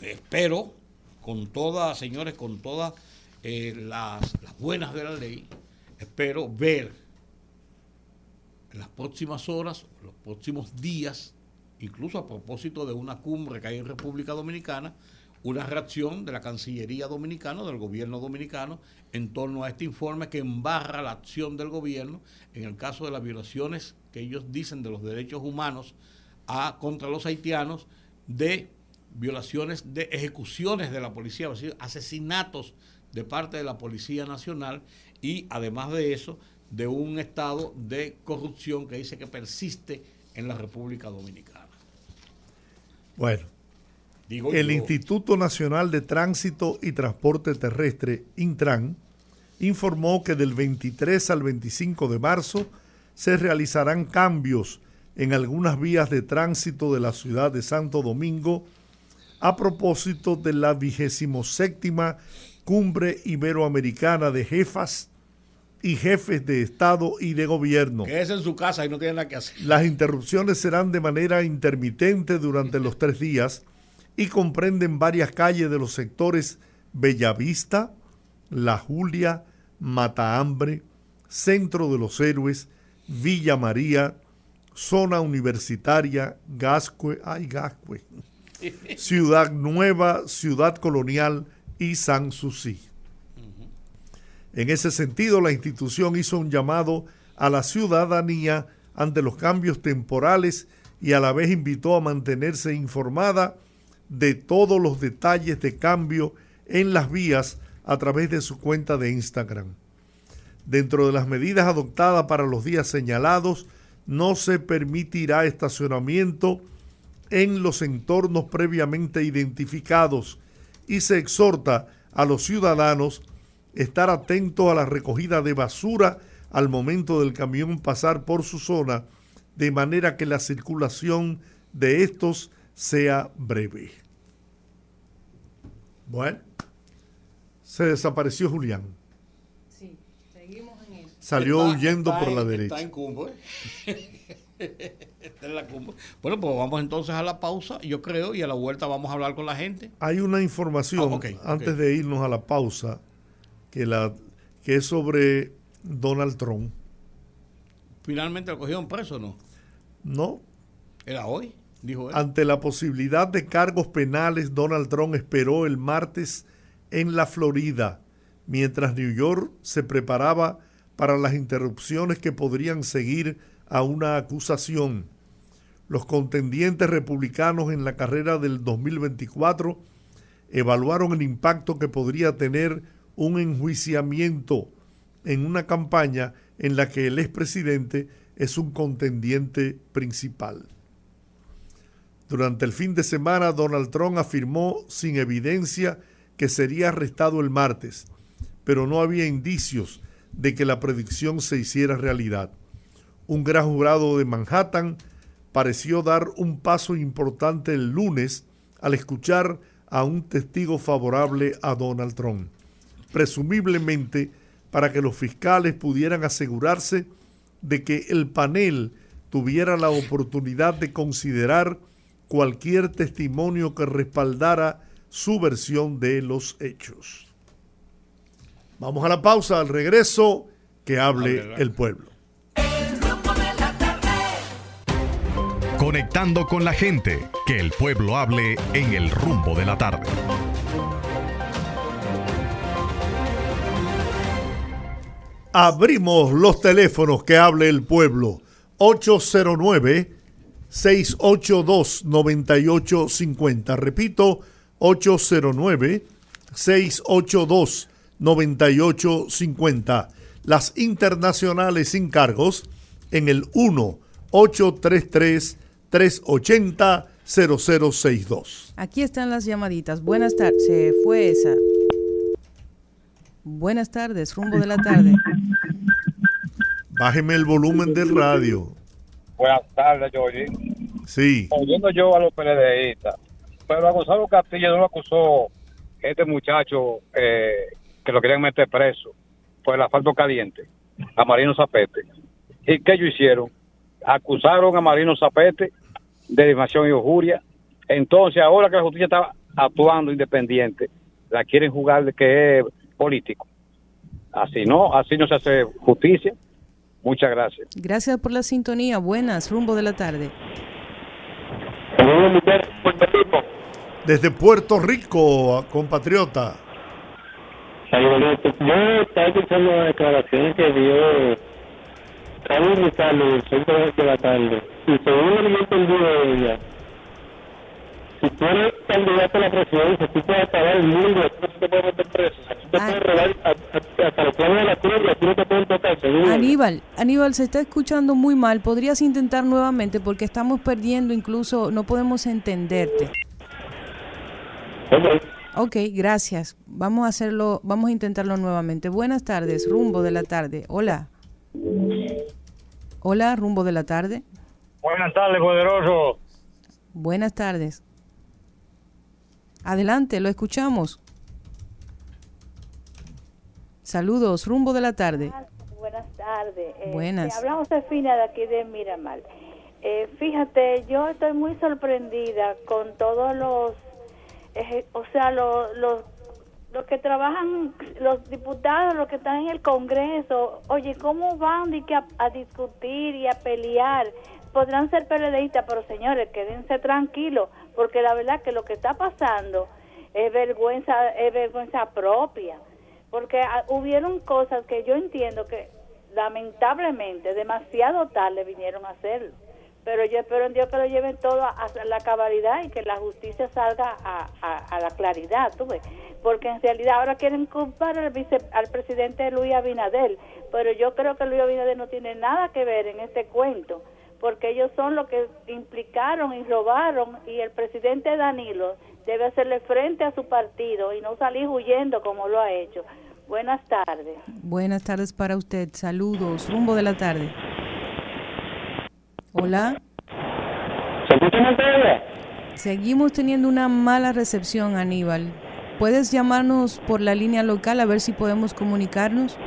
espero con todas, señores, con todas eh, las, las buenas de la ley, espero ver en las próximas horas, los próximos días, incluso a propósito de una cumbre que hay en República Dominicana, una reacción de la Cancillería Dominicana, del gobierno dominicano, en torno a este informe que embarra la acción del gobierno en el caso de las violaciones que ellos dicen de los derechos humanos a, contra los haitianos, de violaciones de ejecuciones de la policía, es decir, asesinatos de parte de la Policía Nacional y además de eso, de un estado de corrupción que dice que persiste en la República Dominicana. Bueno, Digo el yo. Instituto Nacional de Tránsito y Transporte Terrestre, Intran, informó que del 23 al 25 de marzo se realizarán cambios en algunas vías de tránsito de la ciudad de Santo Domingo a propósito de la 27 Cumbre Iberoamericana de Jefas y Jefes de Estado y de Gobierno. Quédese en su casa y no tiene nada que hacer. Las interrupciones serán de manera intermitente durante los tres días y comprenden varias calles de los sectores Bellavista, La Julia, Matahambre, Centro de los Héroes, Villa María, Zona Universitaria, Gascue, ay Gascue, Ciudad Nueva, Ciudad Colonial y San Susi. En ese sentido, la institución hizo un llamado a la ciudadanía ante los cambios temporales y a la vez invitó a mantenerse informada de todos los detalles de cambio en las vías a través de su cuenta de Instagram. Dentro de las medidas adoptadas para los días señalados, no se permitirá estacionamiento en los entornos previamente identificados y se exhorta a los ciudadanos estar atentos a la recogida de basura al momento del camión pasar por su zona, de manera que la circulación de estos sea breve. Bueno, se desapareció Julián. Sí, seguimos en eso. Salió Está- huyendo está por la derecha. Está en cumbre. Está en la cumbre. Bueno, pues vamos entonces a la pausa, yo creo, y a la vuelta vamos a hablar con la gente. Hay una información Ah, antes de irnos a la pausa que, la, que es sobre Donald Trump. Finalmente lo cogieron preso, ¿no? No, Era hoy, Ante la posibilidad de cargos penales, Donald Trump esperó el martes en la Florida, mientras New York se preparaba para las interrupciones que podrían seguir a una acusación. Los contendientes republicanos en la carrera del 2024 evaluaron el impacto que podría tener un enjuiciamiento en una campaña en la que el expresidente es un contendiente principal. Durante el fin de semana, Donald Trump afirmó sin evidencia que sería arrestado el martes, pero no había indicios de que la predicción se hiciera realidad. Un gran jurado de Manhattan pareció dar un paso importante el lunes al escuchar a un testigo favorable a Donald Trump, presumiblemente para que los fiscales pudieran asegurarse de que el panel tuviera la oportunidad de considerar cualquier testimonio que respaldara su versión de los hechos. Vamos a la pausa, al regreso, que hable el pueblo. Conectando con la gente, que el pueblo hable en el rumbo de la tarde. Abrimos los teléfonos que hable el pueblo. 809-682-9850. Repito, 809-682-9850. Las internacionales sin cargos en el 1-833-380-0062. Aquí están las llamaditas. Buenas tardes. Se fue esa. Buenas tardes, rumbo de la tarde. Bájeme el volumen del radio. Buenas tardes, Jorge. Sí. Oyendo yo a los PLDistas, pero a Gonzalo Castillo no lo acusó este muchacho eh, que lo querían meter preso por el asfalto caliente, a Marino Zapete. ¿Y qué ellos hicieron? Acusaron a Marino Zapete de difamación y injuria. Entonces, ahora que la justicia está actuando independiente, la quieren jugar de que es político. Así no, así no se hace justicia. Muchas gracias. Gracias por la sintonía. Buenas, rumbo de la tarde. Desde Puerto Rico, compatriota. Saludos. Yo estaba escuchando las declaraciones que dio Carlos del centro de la tarde. Y según lo que yo entendí de ella, si tú eres candidato a la presidencia, tú puedes acabar el mundo, tú no te puedes meter preso. Tú te puedes robar a- a- hasta los planes de la y aquí no te pueden tocar. Aníbal, Aníbal, se está escuchando muy mal. ¿Podrías intentar nuevamente? Porque estamos perdiendo, incluso no podemos entenderte. Ok, gracias. Vamos a hacerlo, vamos a intentarlo nuevamente. Buenas tardes, rumbo de la tarde. Hola. Hola, rumbo de la tarde. Buenas tardes, poderoso. Buenas tardes. Adelante, lo escuchamos. Saludos, rumbo de la tarde. Buenas tardes. Eh, Buenas. te hablamos Fina de aquí de Miramar. Eh, fíjate, yo estoy muy sorprendida con todos los, o sea, los, los, los que trabajan, los diputados, los que están en el Congreso. Oye, ¿cómo van de que a, a discutir y a pelear? Podrán ser PLDistas, pero señores, quédense tranquilos, porque la verdad que lo que está pasando es vergüenza, es vergüenza propia porque hubieron cosas que yo entiendo que lamentablemente demasiado tarde vinieron a hacerlo. Pero yo espero en Dios que lo lleven todo a, la cabalidad y que la justicia salga a, a- la claridad, tú. Porque en realidad ahora quieren culpar al, vice, al presidente Luis Abinadel, pero yo creo que Luis Abinadel no tiene nada que ver en este cuento, porque ellos son los que implicaron y robaron y el presidente Danilo debe hacerle frente a su partido y no salir huyendo como lo ha hecho. Buenas tardes. Buenas tardes para usted. Saludos, rumbo de la tarde. Hola. ¿Se escucha mal todavía? Seguimos teniendo una mala recepción, Aníbal. ¿Puedes llamarnos por la línea local a ver si podemos comunicarnos?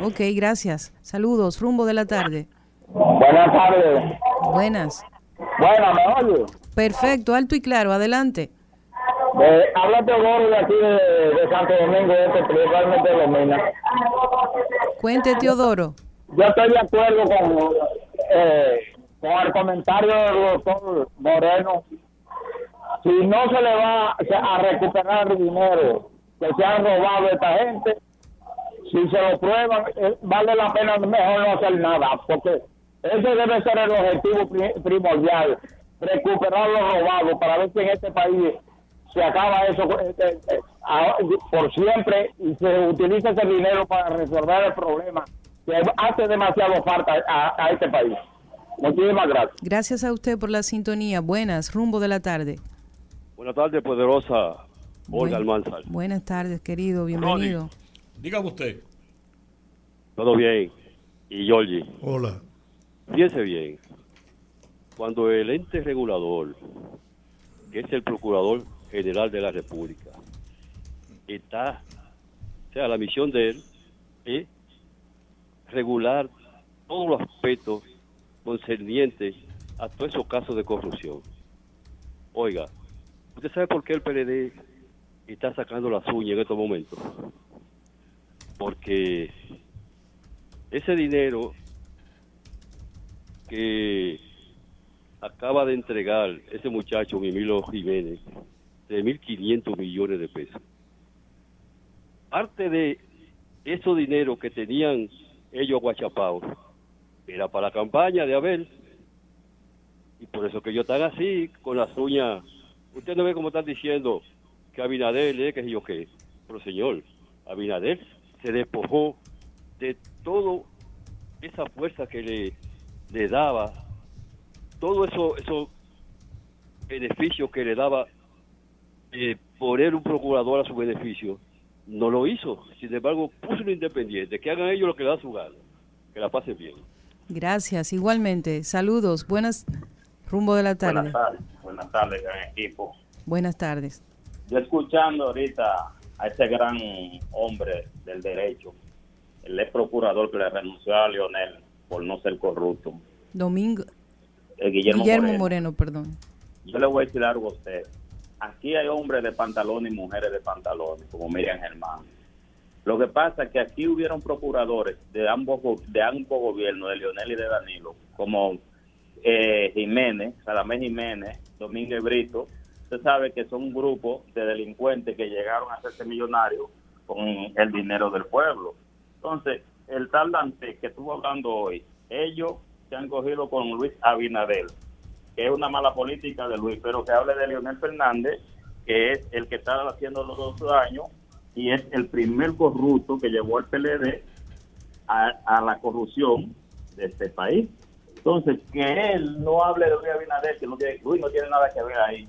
Ok, gracias. Saludos, rumbo de la tarde. Buenas tardes. Buenas. Bueno, ¿me oye? Perfecto, alto y claro, adelante. Eh, habla Teodoro de aquí de, de Santo Domingo, este, principalmente de Lomina. Cuente, Teodoro. Yo estoy de acuerdo con, eh, con el comentario del doctor Moreno. Si no se le va a recuperar el dinero que se han robado a esta gente, si se lo prueban, eh, vale la pena mejor no hacer nada, porque ese debe ser el objetivo pri- primordial, recuperar lo robado para ver si en este país se acaba eso eh, eh, eh, por siempre y se utiliza ese dinero para resolver el problema que hace demasiado falta a, a este país. Muchísimas gracias. Gracias a usted por la sintonía. Buenas, rumbo de la tarde. Buenas tardes, poderosa Olga Buen- Almanzar. Buenas tardes, querido. Bienvenido. Dígame usted. Todo bien. Y Georgie, Hola. Fíjese bien. Cuando el ente regulador, que es el Procurador General de la República, está, o sea, la misión de él es regular todos los aspectos concernientes a todos esos casos de corrupción. Oiga, ¿usted sabe por qué el PLD está sacando las uñas en estos momentos? Porque ese dinero que acaba de entregar ese muchacho, Mimilo Jiménez, de 1.500 millones de pesos. Parte de esos dinero que tenían ellos guachapados era para la campaña de Abel. Y por eso que ellos están así, con las uñas. Usted no ve cómo están diciendo que Abinader, eh, que yo qué. Pero señor, Abinader se despojó de todo esa fuerza que le, le daba, todo eso, esos beneficios que le daba eh, poner un procurador a su beneficio, no lo hizo. Sin embargo, puso un independiente, que hagan ellos lo que les da su gana, que la pasen bien. Gracias, igualmente. Saludos. Buenas, rumbo de la tarde. Buenas tardes, buenas tardes, gran equipo. Buenas tardes. Yo escuchando ahorita a ese gran hombre del derecho, el ex procurador que le renunció a Leonel por no ser corrupto, Domingo. eh, Guillermo, Guillermo Moreno. Moreno, perdón. Yo le voy a decir algo a usted. Aquí hay hombres de pantalones y mujeres de pantalones, como Miriam Germán. Lo que pasa es que aquí hubieron procuradores de ambos de ambos gobiernos, de Leonel y de Danilo, como eh, Jiménez, Salamé Jiménez, Domínguez Brito. Usted sabe que son un grupo de delincuentes que llegaron a hacerse millonarios con el dinero del pueblo. Entonces, el tal Dante que estuvo hablando hoy, ellos se han cogido con Luis Abinader, que es una mala política de Luis, pero que hable de Leonel Fernández, que es el que está haciendo los dos años y es el primer corrupto que llevó al PLD a, la corrupción de este país. Entonces, que él no hable de Luis Abinader, que Luis no tiene nada que ver ahí,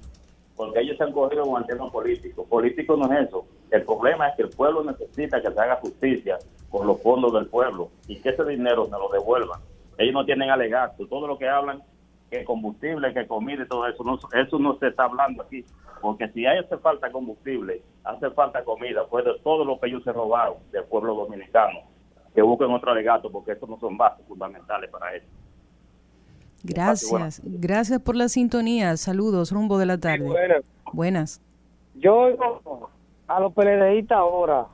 porque ellos se han cogido con el tema político. Político no es eso. El problema es que el pueblo necesita que se haga justicia con los fondos del pueblo y que ese dinero se lo devuelvan. Ellos no tienen alegato. Todo lo que hablan, que combustible, que comida y todo eso, no, eso no se está hablando aquí. Porque si hay hace falta combustible, hace falta comida, pues de todo lo que ellos se robaron del pueblo dominicano, que busquen otro alegato, porque estos no son bases fundamentales para eso. Gracias. Gracias por la sintonía. Saludos, rumbo de la tarde. buenas. Buenas. Yo oigo a los PLDistas ahora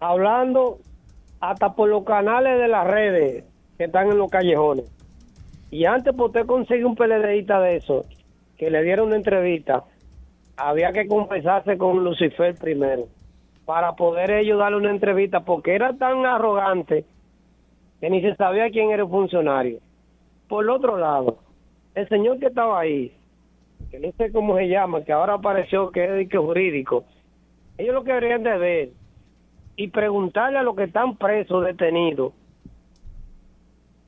hablando hasta por los canales de las redes que están en los callejones. Y antes por usted conseguir un PLDista de eso, que le diera una entrevista, había que conversarse con Lucifer primero, para poder ellos darle una entrevista, porque era tan arrogante que ni se sabía quién era el funcionario. Por otro lado, el señor que estaba ahí, que no sé cómo se llama, que ahora apareció que es jurídico, ellos lo que deberían de ver y preguntarle a los que están presos, detenidos,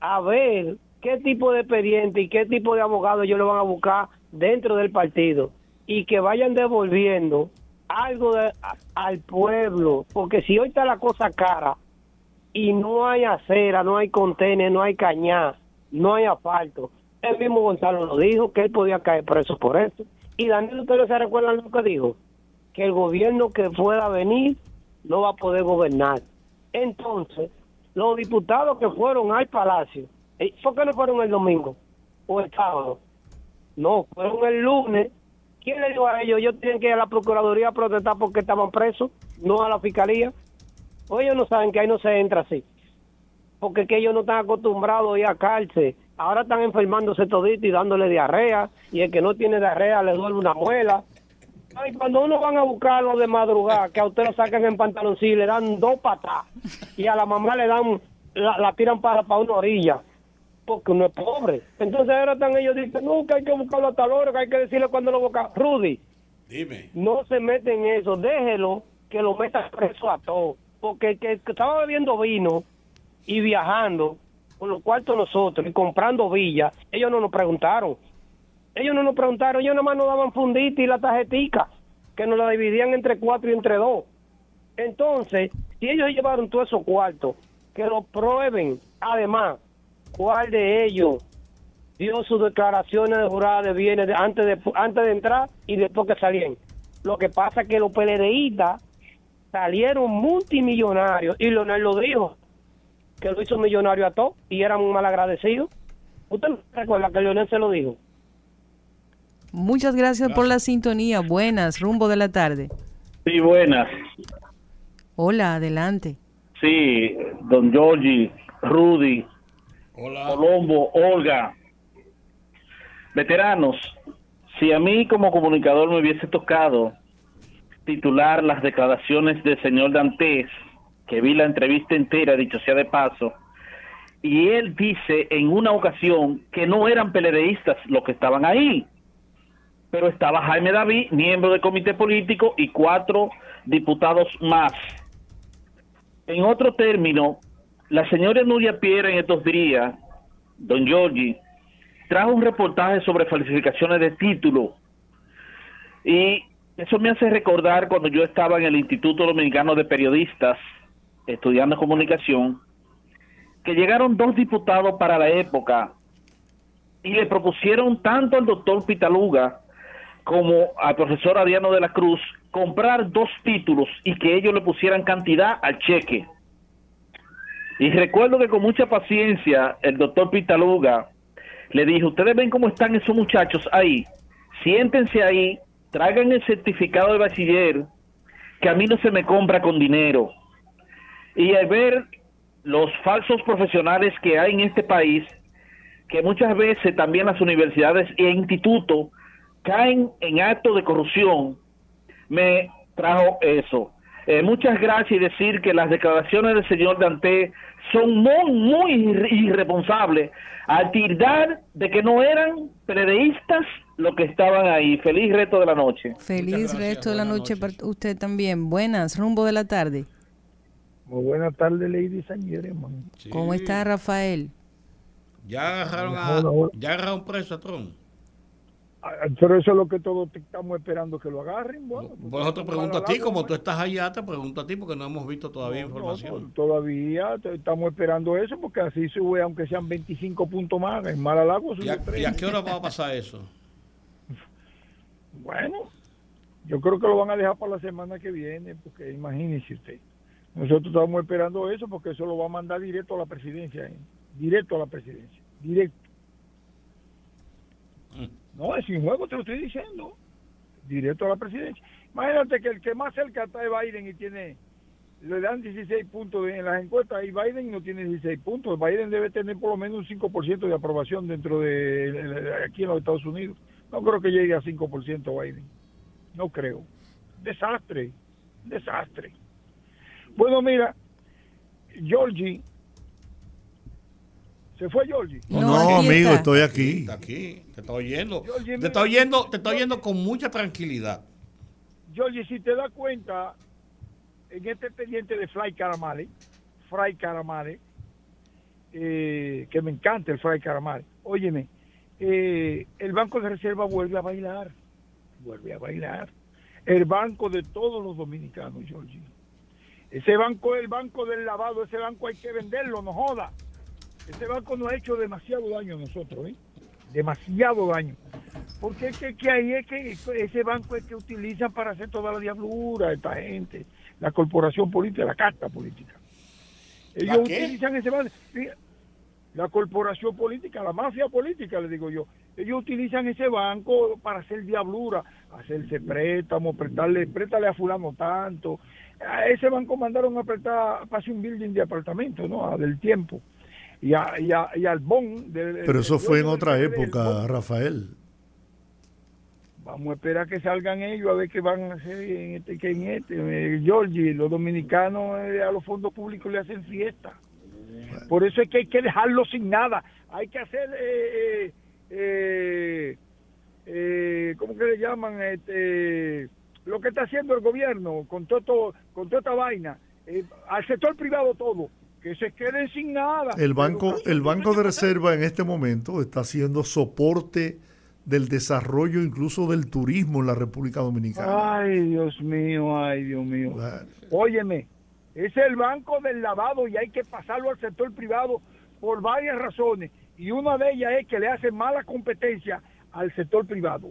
a ver qué tipo de expediente y qué tipo de abogado ellos le van a buscar dentro del partido y que vayan devolviendo algo al pueblo, porque si hoy está la cosa cara y no hay acera, no hay contenedor, no hay cañá, no hay asfalto, el mismo Gonzalo lo dijo que él podía caer preso por eso. Y Daniel, ¿ustedes se recuerdan lo que dijo? Que el gobierno que pueda venir no va a poder gobernar. Entonces, los diputados que fueron al palacio, eh, ¿por qué no fueron el domingo o el sábado? No, fueron el lunes. ¿Quién le dijo a ellos? Ellos tienen que ir a la Procuraduría a protestar porque estaban presos, no a la Fiscalía. O ellos no saben que ahí no se entra así. Porque es que ellos no están acostumbrados a ir a cárcel. Ahora están enfermándose todito y dándole diarrea. Y el que no tiene diarrea le duele una muela. Ay, cuando uno van a buscarlo de madrugada, que a usted lo sacan en pantaloncillo y le dan dos patas. Y a la mamá le dan, la, la tiran para, para una orilla. Porque uno es pobre. Entonces ahora están ellos dicen, no, que hay que buscarlo a tal hora, que hay que decirle cuando lo busca. Rudy, Dime. no se mete en eso, déjelo que lo meta preso a todos. Porque el que estaba bebiendo vino y viajando con los cuartos nosotros y comprando villas, ellos no nos preguntaron. Ellos no nos preguntaron, ellos nomás nos daban fundita y la tarjetica, que nos la dividían entre cuatro y entre dos. Entonces, si ellos llevaron todos esos cuartos, que lo prueben. Además, ¿cuál de ellos dio sus declaraciones de jurada de bienes antes, de, antes de entrar y después que salían? Lo que pasa es que los PLDistas salieron multimillonarios y Leonel lo dijo, que lo hizo millonario a todos y eran muy mal agradecidos. ¿Usted no recuerda que Leonel se lo dijo? Muchas gracias, por la sintonía. Buenas, rumbo de la tarde. Sí, buenas. Hola, adelante. Sí, don Giorgi, Rudy, Colombo, Olga. Veteranos, si a mí como comunicador me hubiese tocado titular las declaraciones del señor Dantes, que vi la entrevista entera, dicho sea de paso, y él dice en una ocasión que no eran peledeístas los que estaban ahí, pero estaba Jaime David, miembro del comité político, y cuatro diputados más. En otro término, la señora Nuria Piera en estos días, don Giorgi, trajo un reportaje sobre falsificaciones de título. Y eso me hace recordar cuando yo estaba en el Instituto Dominicano de Periodistas, estudiando comunicación, que llegaron dos diputados para la época y le propusieron tanto al doctor Pitaluga como al profesor Adriano de la Cruz comprar dos títulos y que ellos le pusieran cantidad al cheque. Y recuerdo que con mucha paciencia el doctor Pitaluga le dijo, ustedes ven cómo están esos muchachos ahí, siéntense ahí, traigan el certificado de bachiller, que a mí no se me compra con dinero. Y al ver los falsos profesionales que hay en este país, que muchas veces también las universidades e institutos caen en actos de corrupción, me trajo eso. Eh, muchas gracias y decir que las declaraciones del señor Dante son muy, muy irre- irresponsables al tirar de que no eran periodistas los que estaban ahí. Feliz resto de la noche. Feliz resto de la noche para usted también. Buenas, rumbo de la tarde. Muy buenas tardes, ladies and gentlemen. ¿Cómo está Rafael? Ya agarraron a, ya agarraron preso a Trump. Ah, Pero eso es lo que todos estamos esperando que lo agarren. Bueno, Por eso te pregunto a ti, como tú estás allá, te pregunto a ti porque no hemos visto todavía información. Todavía estamos esperando eso porque así sube, aunque sean 25 puntos más. En Malalago ¿Y sube a, 30. y a qué hora va a pasar eso? Bueno, yo creo que lo van a dejar para la semana que viene, porque imagínese usted. Nosotros estamos esperando eso porque eso lo va a mandar directo a la presidencia, ¿eh? directo a la presidencia, directo. No, es sin juego, te lo estoy diciendo, directo a la presidencia. Imagínate que el que más cerca está de Biden y tiene, le dan 16 puntos en las encuestas y Biden no tiene 16 puntos. Biden debe tener por lo menos un 5% de aprobación dentro de, de- de- aquí en los Estados Unidos. No creo que llegue a 5% Biden. No creo. Desastre. Desastre. Bueno, mira, Georgie. ¿Se fue Georgie? No, amigo, estoy aquí. Está aquí, te está oyendo. Georgie, Te está oyendo, te está oyendo con mucha tranquilidad. Georgie, si te das cuenta, en este expediente de Fly Caramale, Fry Caramale, eh, que me encanta el Fry Caramale, óyeme, eh, el Banco de Reserva vuelve a bailar, vuelve a bailar. El banco de todos los dominicanos, Georgie. Ese banco es el banco del lavado, ese banco hay que venderlo, no joda. Ese banco nos ha hecho demasiado daño a nosotros, ¿eh? Demasiado daño. Porque es que, que ahí es que ese banco es que utilizan para hacer toda la diablura, esta gente, la corporación política, la carta política. Ellos utilizan ese banco. La corporación política, la mafia política, le digo yo. Ellos utilizan ese banco para hacer diablura, hacerse préstamos, prestarle, préstale a fulano tanto. A ese banco mandaron a hacer un building de apartamento, ¿no? A del tiempo. Y, a, y, a- y al BON. del- Pero eso fue en otra época. Rafael. Vamos a esperar que salgan ellos a ver qué van a hacer en este, que en este. Eh, Georgie, los dominicanos eh, a los fondos públicos le hacen fiesta. Por eso es que hay que dejarlo sin nada. Hay que hacer eh, eh, eh, eh, ¿cómo que le llaman? Este, lo que está haciendo el gobierno con todo, con toda esta vaina, eh, al sector privado todo, que se queden sin nada. El banco, el banco de reserva en este momento está haciendo soporte del desarrollo incluso del turismo en la República Dominicana. Ay, Dios mío, ay, Dios mío. Óyeme, es el banco del lavado y hay que pasarlo al sector privado por varias razones. Y una de ellas es que le hace mala competencia al sector privado.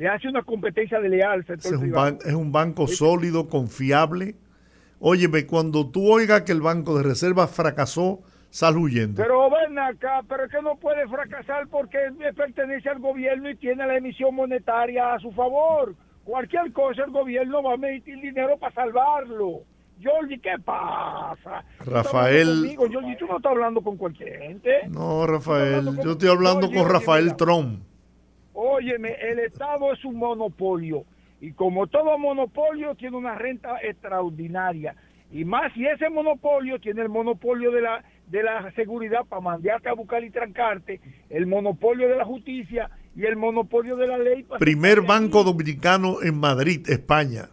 Le hace una competencia desleal al Es sector un, privado. ban- es un banco sólido, confiable. Óyeme, cuando tú oigas que el Banco de Reserva fracasó, sal huyendo. Pero ven acá, pero es que no puede fracasar porque pertenece al gobierno y tiene la emisión monetaria a su favor. Cualquier cosa el gobierno va a emitir dinero para salvarlo. Jordi, ¿qué pasa? Rafael- hablando Jordi, tú no estás hablando con cualquier gente. No, Rafael, yo estoy hablando con Rafael Trump. Óyeme, el Estado es un monopolio y como todo monopolio tiene una renta extraordinaria y más si ese monopolio tiene el monopolio de la de la seguridad para mandarte a buscar y trancarte, el monopolio de la justicia y el monopolio de la ley. para- Primer banco dominicano en Madrid, España.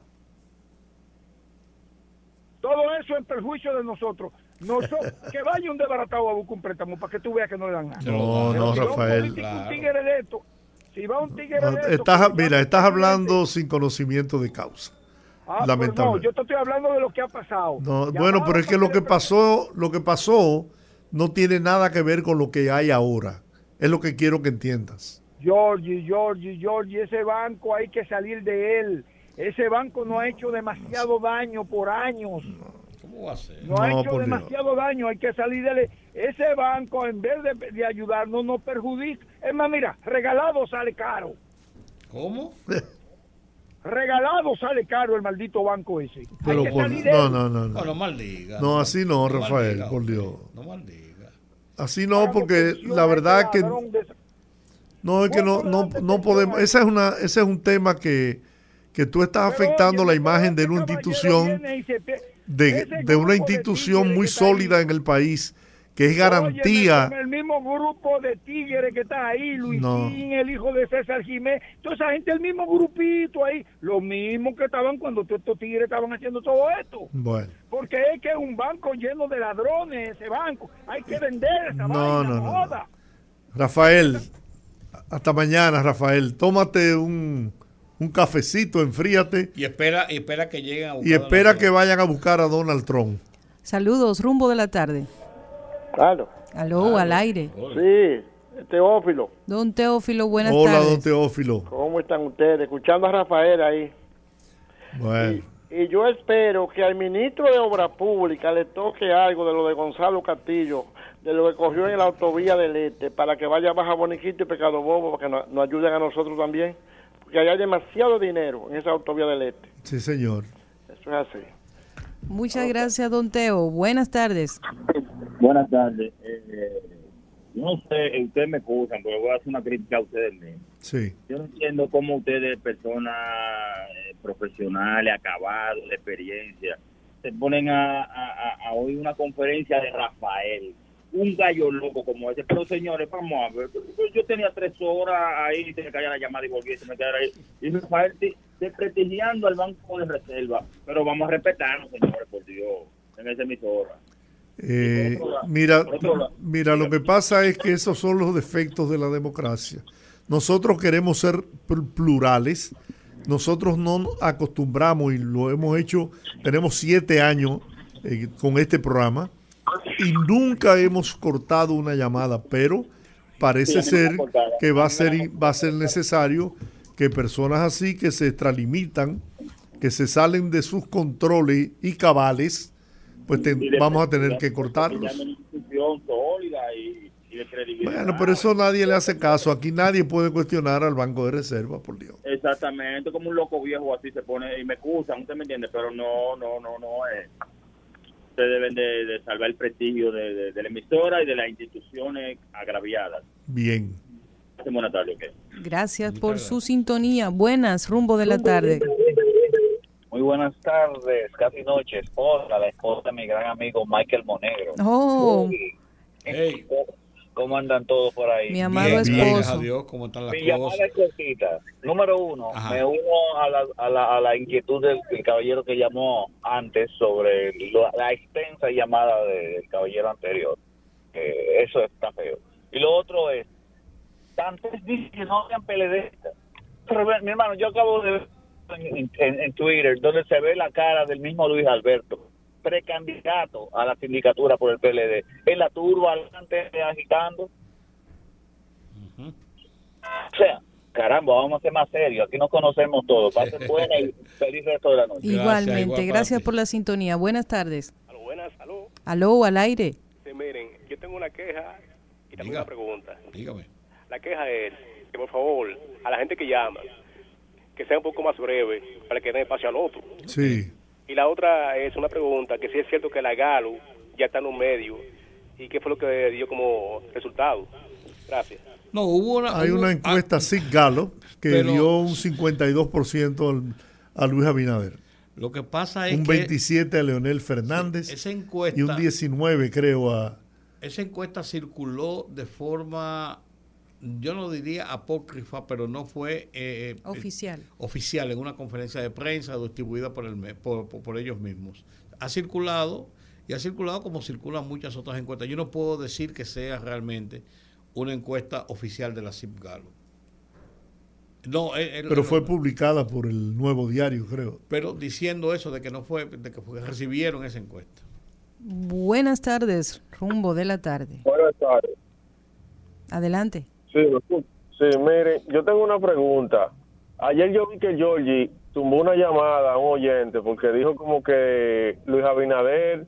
Todo eso en perjuicio de nosotros. Nosotros que vaya un desbaratado a buscar un préstamo para que tú veas que no le dan nada. No, no, un Rafael. político, un tigre de esto, si va un tigre de esto, Estás, mira, estás hablando sin conocimiento de causa. Ah, pues lamentable. no, yo te estoy hablando de lo que ha pasado. No, bueno, pero es que lo que pasó, lo que pasó no tiene nada que ver con lo que hay ahora. Es lo que quiero que entiendas. Georgie, Georgie, Georgie, ese banco hay que salir de él. Ese banco no ha hecho demasiado daño por años. ¿Cómo va a ser? No, ha hecho por Dios. demasiado daño, hay que salir de él. Ese banco, en vez de, de ayudarnos, nos perjudica. Es más, mira, regalado sale caro. ¿Cómo? Regalado sale caro el maldito banco ese. Pero hay que por- salir de no, él. no, no, no. Bueno, maldiga. No, así no, No Rafael, maldiga, por Dios. No maldiga. Así no, porque la verdad que no es que no, no, no podemos. Ese es una, ese es un tema que, que tú estás afectando la imagen de una institución, de, de una institución muy sólida en el país, que es garantía. Óyeme, con el mismo grupo de tigres que está ahí, Luisín, No. el hijo de César Jiménez, toda esa gente, el mismo grupito ahí, los mismos que estaban cuando todos estos tigres estaban haciendo todo esto. Bueno, Porque es que es un banco lleno de ladrones, ese banco. Hay que vender esa No, vaina, no, no, no. joda. Rafael, hasta mañana, Rafael. Tómate un, un cafecito, enfríate Y espera, y espera que lleguen a buscar y espera que vayan a buscar a Donald Trump. Saludos, rumbo de la tarde. Aló, al aire. Sí, Teófilo. Don Teófilo, buenas Hola, tardes. don Teófilo. ¿Cómo están ustedes? Escuchando a Rafael ahí. Bueno, Y yo espero que al ministro de Obra Pública le toque algo de lo de Gonzalo Castillo, de lo que cogió en la autovía del Este, para que vaya a Baja Boniquito y Pecado Bobo, para que nos, nos ayuden a nosotros también. Porque ahí hay demasiado dinero en esa autovía del Este. sí, señor. Eso es así. Muchas gracias, don Teo. Buenas tardes. Buenas tardes. Eh, no sé, ustedes me excusan, pero voy a hacer una crítica a ustedes mismos. Sí. Yo no entiendo cómo ustedes, personas eh, profesionales, acabados, de experiencia, se ponen a, a, a- a oír una conferencia de Rafael, un gallo loco como ese. Pero señores, vamos a ver, yo tenía tres horas ahí, se me caía la llamada y volví, se me caía ahí. Y Rafael desprestigiando al Banco de Reserva. Pero vamos a respetarnos, señores, por Dios, en esa emisora. Eh, mira, mira, lo que pasa es que esos son los defectos de la democracia. Nosotros queremos ser pl- plurales. Nosotros no acostumbramos y lo hemos hecho. Tenemos siete años eh, con este programa y nunca hemos cortado una llamada, pero parece ser que va a ser va a ser necesario que personas así que se extralimitan, que se salen de sus controles y cabales, pues te- vamos a tener que cortarlos. Bueno, pero eso nadie le hace caso. Aquí nadie puede cuestionar al Banco de Reserva, por Dios. Exactamente, como un loco viejo así se pone, y me excusan, usted me entiende, pero no, no, no, no, eh. ustedes deben de, de salvar el prestigio de, de- de la emisora y de las instituciones agraviadas. Bien. Buenas tardes, ok. Gracias por su sintonía. Buenas, rumbo de la tarde. Muy buenas tardes, casi noche, esposa, la esposa de mi gran amigo Michael Monegro. Oh, Hey. ¿Cómo andan todos por ahí? Mi amado Bien, esposo. gracias a Dios, ¿cómo están las Mi cosas? es cortita. Número uno, Ajá. me uno a la, a la, a la inquietud del, del caballero que llamó antes sobre lo- la extensa llamada de- del caballero anterior. Que eso está feo. Y lo otro es, antes dice que no sean PLDistas. Pero, mi hermano, yo acabo de ver en, en- en Twitter donde se ve la cara del mismo Luis Alberto, precandidato a la sindicatura por el PLD, en la turba adelante agitando. O sea, caramba, vamos a ser más serios. Aquí nos conocemos todos. Pasen buena y feliz resto de la noche. Igualmente, gracias por la sintonía. Buenas tardes. Buenas, aló. Aló, al aire. Sí, miren, yo tengo una queja y también una pregunta. Dígame. La queja es que, por favor, a la gente que llama, que sea un poco más breve para que den espacio al otro. Sí. Y la otra es una pregunta, que si es cierto que la Galo ya está en un medio y qué fue lo que dio como resultado. Gracias. No, hubo una... Hay hubo- una encuesta SIG Galo que Pero- dio un 52% al- a Luis Abinader. Lo que pasa es Un que 27 a Leonel Fernández esa encuesta- y un 19 creo a... esa encuesta circuló de forma, yo no diría apócrifa, pero no fue eh, eh, Oficial. oficial en una conferencia de prensa distribuida por, el, por, por- por ellos mismos. Ha circulado y ha circulado como circulan muchas otras encuestas. Yo no puedo decir que sea realmente una encuesta oficial de la CIP Galo. No, eh, eh, Pero eh, fue publicada por el Nuevo Diario, creo. pero diciendo eso de que no fue, de que fue- recibieron esa encuesta. Buenas tardes, rumbo de la tarde. Buenas tardes. Adelante. Sí, sí, mire, yo tengo una pregunta. Ayer yo vi que Georgie tumbó una llamada a un oyente porque dijo como que Luis Abinader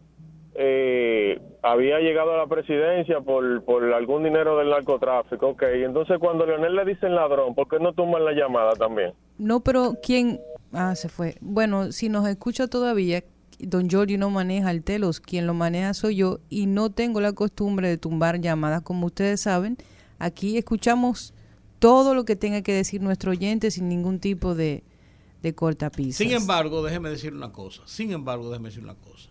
eh, había llegado a la presidencia por, por algún dinero del narcotráfico. Ok, entonces cuando Leonel le dicen ladrón, ¿por qué no tumban la llamada también? No, pero ¿quién? Ah, se fue. Bueno, si nos escucha todavía, don Giorgio no maneja el telos, quien lo maneja soy yo y no tengo la costumbre de tumbar llamadas. Como ustedes saben, aquí escuchamos todo lo que tenga que decir nuestro oyente sin ningún tipo de, de cortapisas. Sin embargo, déjeme decir una cosa. Sin embargo, déjeme decir una cosa.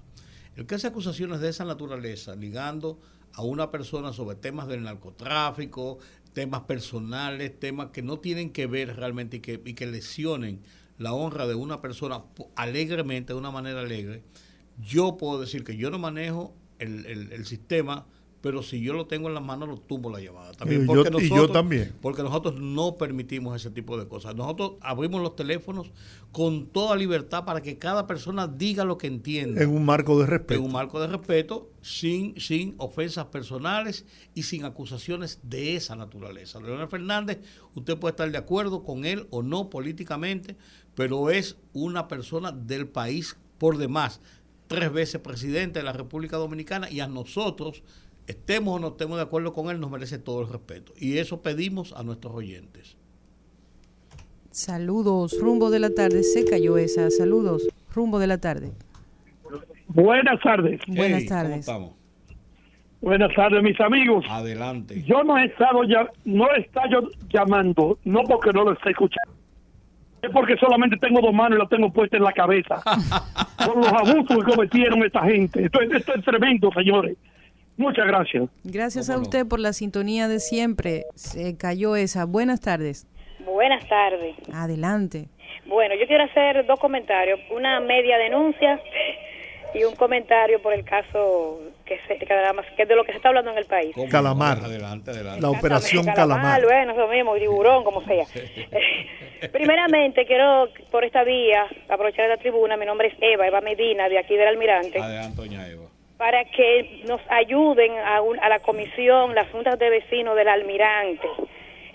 El que hace acusaciones de esa naturaleza, ligando a una persona sobre temas del narcotráfico, temas personales, temas que no tienen que ver realmente y que, y que lesionen la honra de una persona alegremente, de una manera alegre, yo puedo decir que yo no manejo el- el sistema, pero si yo lo tengo en las manos, lo tumbo la llamada. También yo- porque y yo nosotros- también. porque nosotros no permitimos ese tipo de cosas. Nosotros abrimos los teléfonos con toda libertad para que cada persona diga lo que entienda. En un marco de En respeto. un marco de respeto, sin, sin ofensas personales y sin acusaciones de esa naturaleza. Leonel Fernández, usted puede estar de acuerdo con él o no políticamente, pero es una persona del país por demás, tres veces presidente de la República Dominicana y a nosotros, estemos o no estemos de acuerdo con él, nos merece todo el respeto. Y eso pedimos a nuestros oyentes. Saludos, rumbo de la tarde. Se cayó esa. Saludos, rumbo de la tarde. Buenas tardes. Buenas Hey, ¿cómo tardes. estamos? Buenas tardes, mis amigos. Adelante. Yo no he estado ya, no he estado llamando, no porque no lo esté escuchando, es porque solamente tengo dos manos y lo tengo puesta en la cabeza. por los abusos que cometieron esta gente. Esto, es- esto es tremendo, señores. Muchas gracias. Gracias a usted por la sintonía de siempre. Se cayó esa. Buenas tardes. Buenas tardes. Adelante. Bueno, yo quiero hacer dos comentarios. Una media denuncia y un comentario por el caso que, se, que además- que es de lo que se está hablando en el país. Calamar. Adelante, adelante. La operación Calamar, Calamar. bueno, eso mismo, tiburón, como sea. Primeramente, quiero por esta vía aprovechar la tribuna. Mi nombre es Eva, Eva Medina, de aquí del Almirante, Adelante, doña Eva. Para que nos ayuden a, un- a la comisión, las juntas de vecinos del Almirante,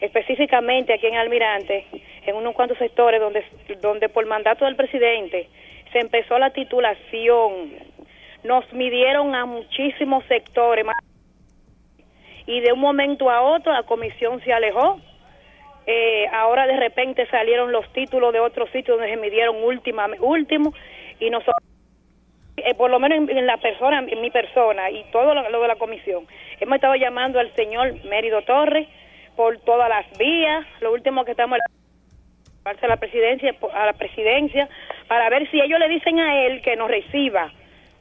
específicamente aquí en Almirante, en unos cuantos sectores donde, donde por mandato del presidente se empezó la titulación. Nos midieron a muchísimos sectores y de un momento a otro la comisión se alejó. Eh, ahora de repente salieron los títulos de otros sitios donde se midieron última, último y nosotros eh, por lo menos en, en la persona, en mi persona y todo lo, lo de la comisión, hemos estado llamando al señor Mérido Torres por todas las vías, lo último que estamos a la presidencia a la presidencia para ver si ellos le dicen a él que nos reciba.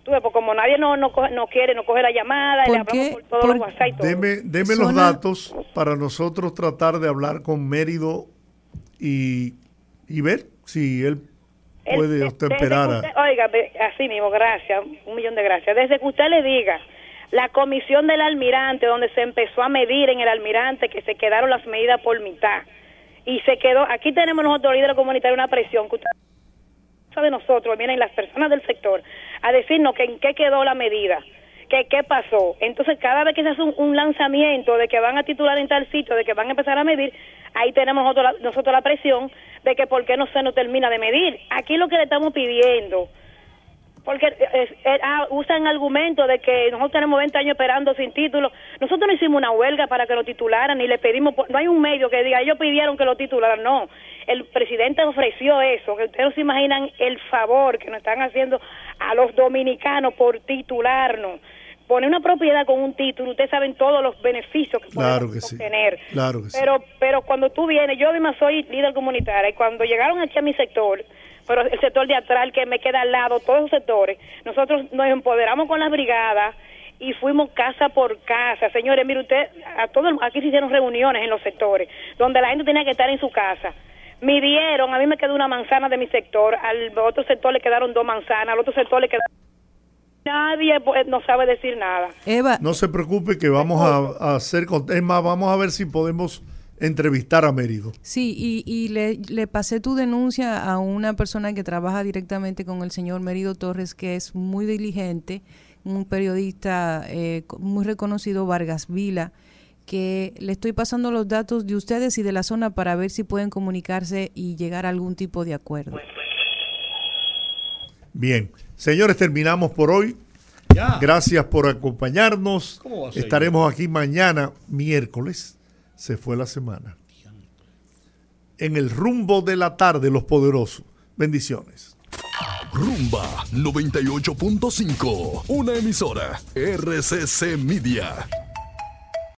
Tú ves, pues como nadie no, no, coge- no quiere, no coge la llamada, y le hablamos por todos los WhatsApp y todo. Deme, deme los datos para nosotros tratar de hablar con Mérido y, y ver si Él- puede de- usted esperar a... oiga, así mismo, gracias, un millón de gracias. Desde que usted le diga, la comisión del almirante, donde se empezó a medir en el almirante, que se quedaron las medidas por mitad, y se quedó, aquí tenemos nosotros líderes comunitarios una presión que usted de nosotros, vienen las personas del sector a decirnos que en qué quedó la medida, que qué pasó. Entonces, cada vez que se hace un, lanzamiento de que van a titular en tal sitio, de que van a empezar a medir, ahí tenemos nosotros la, presión de que por qué no se nos termina de medir. Aquí lo que le estamos pidiendo, porque eh, eh, ah, usan argumento de que nosotros tenemos 20 años esperando sin título. Nosotros no hicimos una huelga para que lo titularan, ni le pedimos, no hay un medio que diga, ellos pidieron que lo titularan, no. El presidente ofreció eso, que ustedes no se imaginan el favor que nos están haciendo a los dominicanos por titularnos. Poner una propiedad con un título, ustedes saben todos los beneficios que Claro podemos que sí. obtener. Claro que sí. Pero, pero cuando tú vienes, yo misma soy líder comunitaria y cuando llegaron aquí a mi sector, pero el sector de atrás, el que me queda al lado, todos esos sectores, nosotros nos empoderamos con las brigadas y fuimos casa por casa. Señores, mire usted, a todo el- aquí se hicieron reuniones en los sectores, donde la gente tenía que estar en su casa. Midieron, a mí me quedó una manzana de mi sector, al otro sector le quedaron dos manzanas, al otro sector le quedaron... Nadie pues, no sabe decir nada. Eva, No se preocupe que vamos a, a hacer... con- Es más, vamos a ver si podemos entrevistar a Mérido. Sí, y, y le, le pasé tu denuncia a una persona que trabaja directamente con el señor Merido Torres, que es muy diligente, un periodista eh, muy reconocido, Vargas Vila, que le estoy pasando los datos de ustedes y de la zona para ver si pueden comunicarse y llegar a algún tipo de acuerdo. Bien, señores, terminamos por hoy. Ya. Gracias por acompañarnos. ¿Cómo va a ser? Estaremos aquí mañana, miércoles. Se fue la semana. En el rumbo de la tarde, los poderosos. Bendiciones. Rumba 98.5, una emisora RCC Media.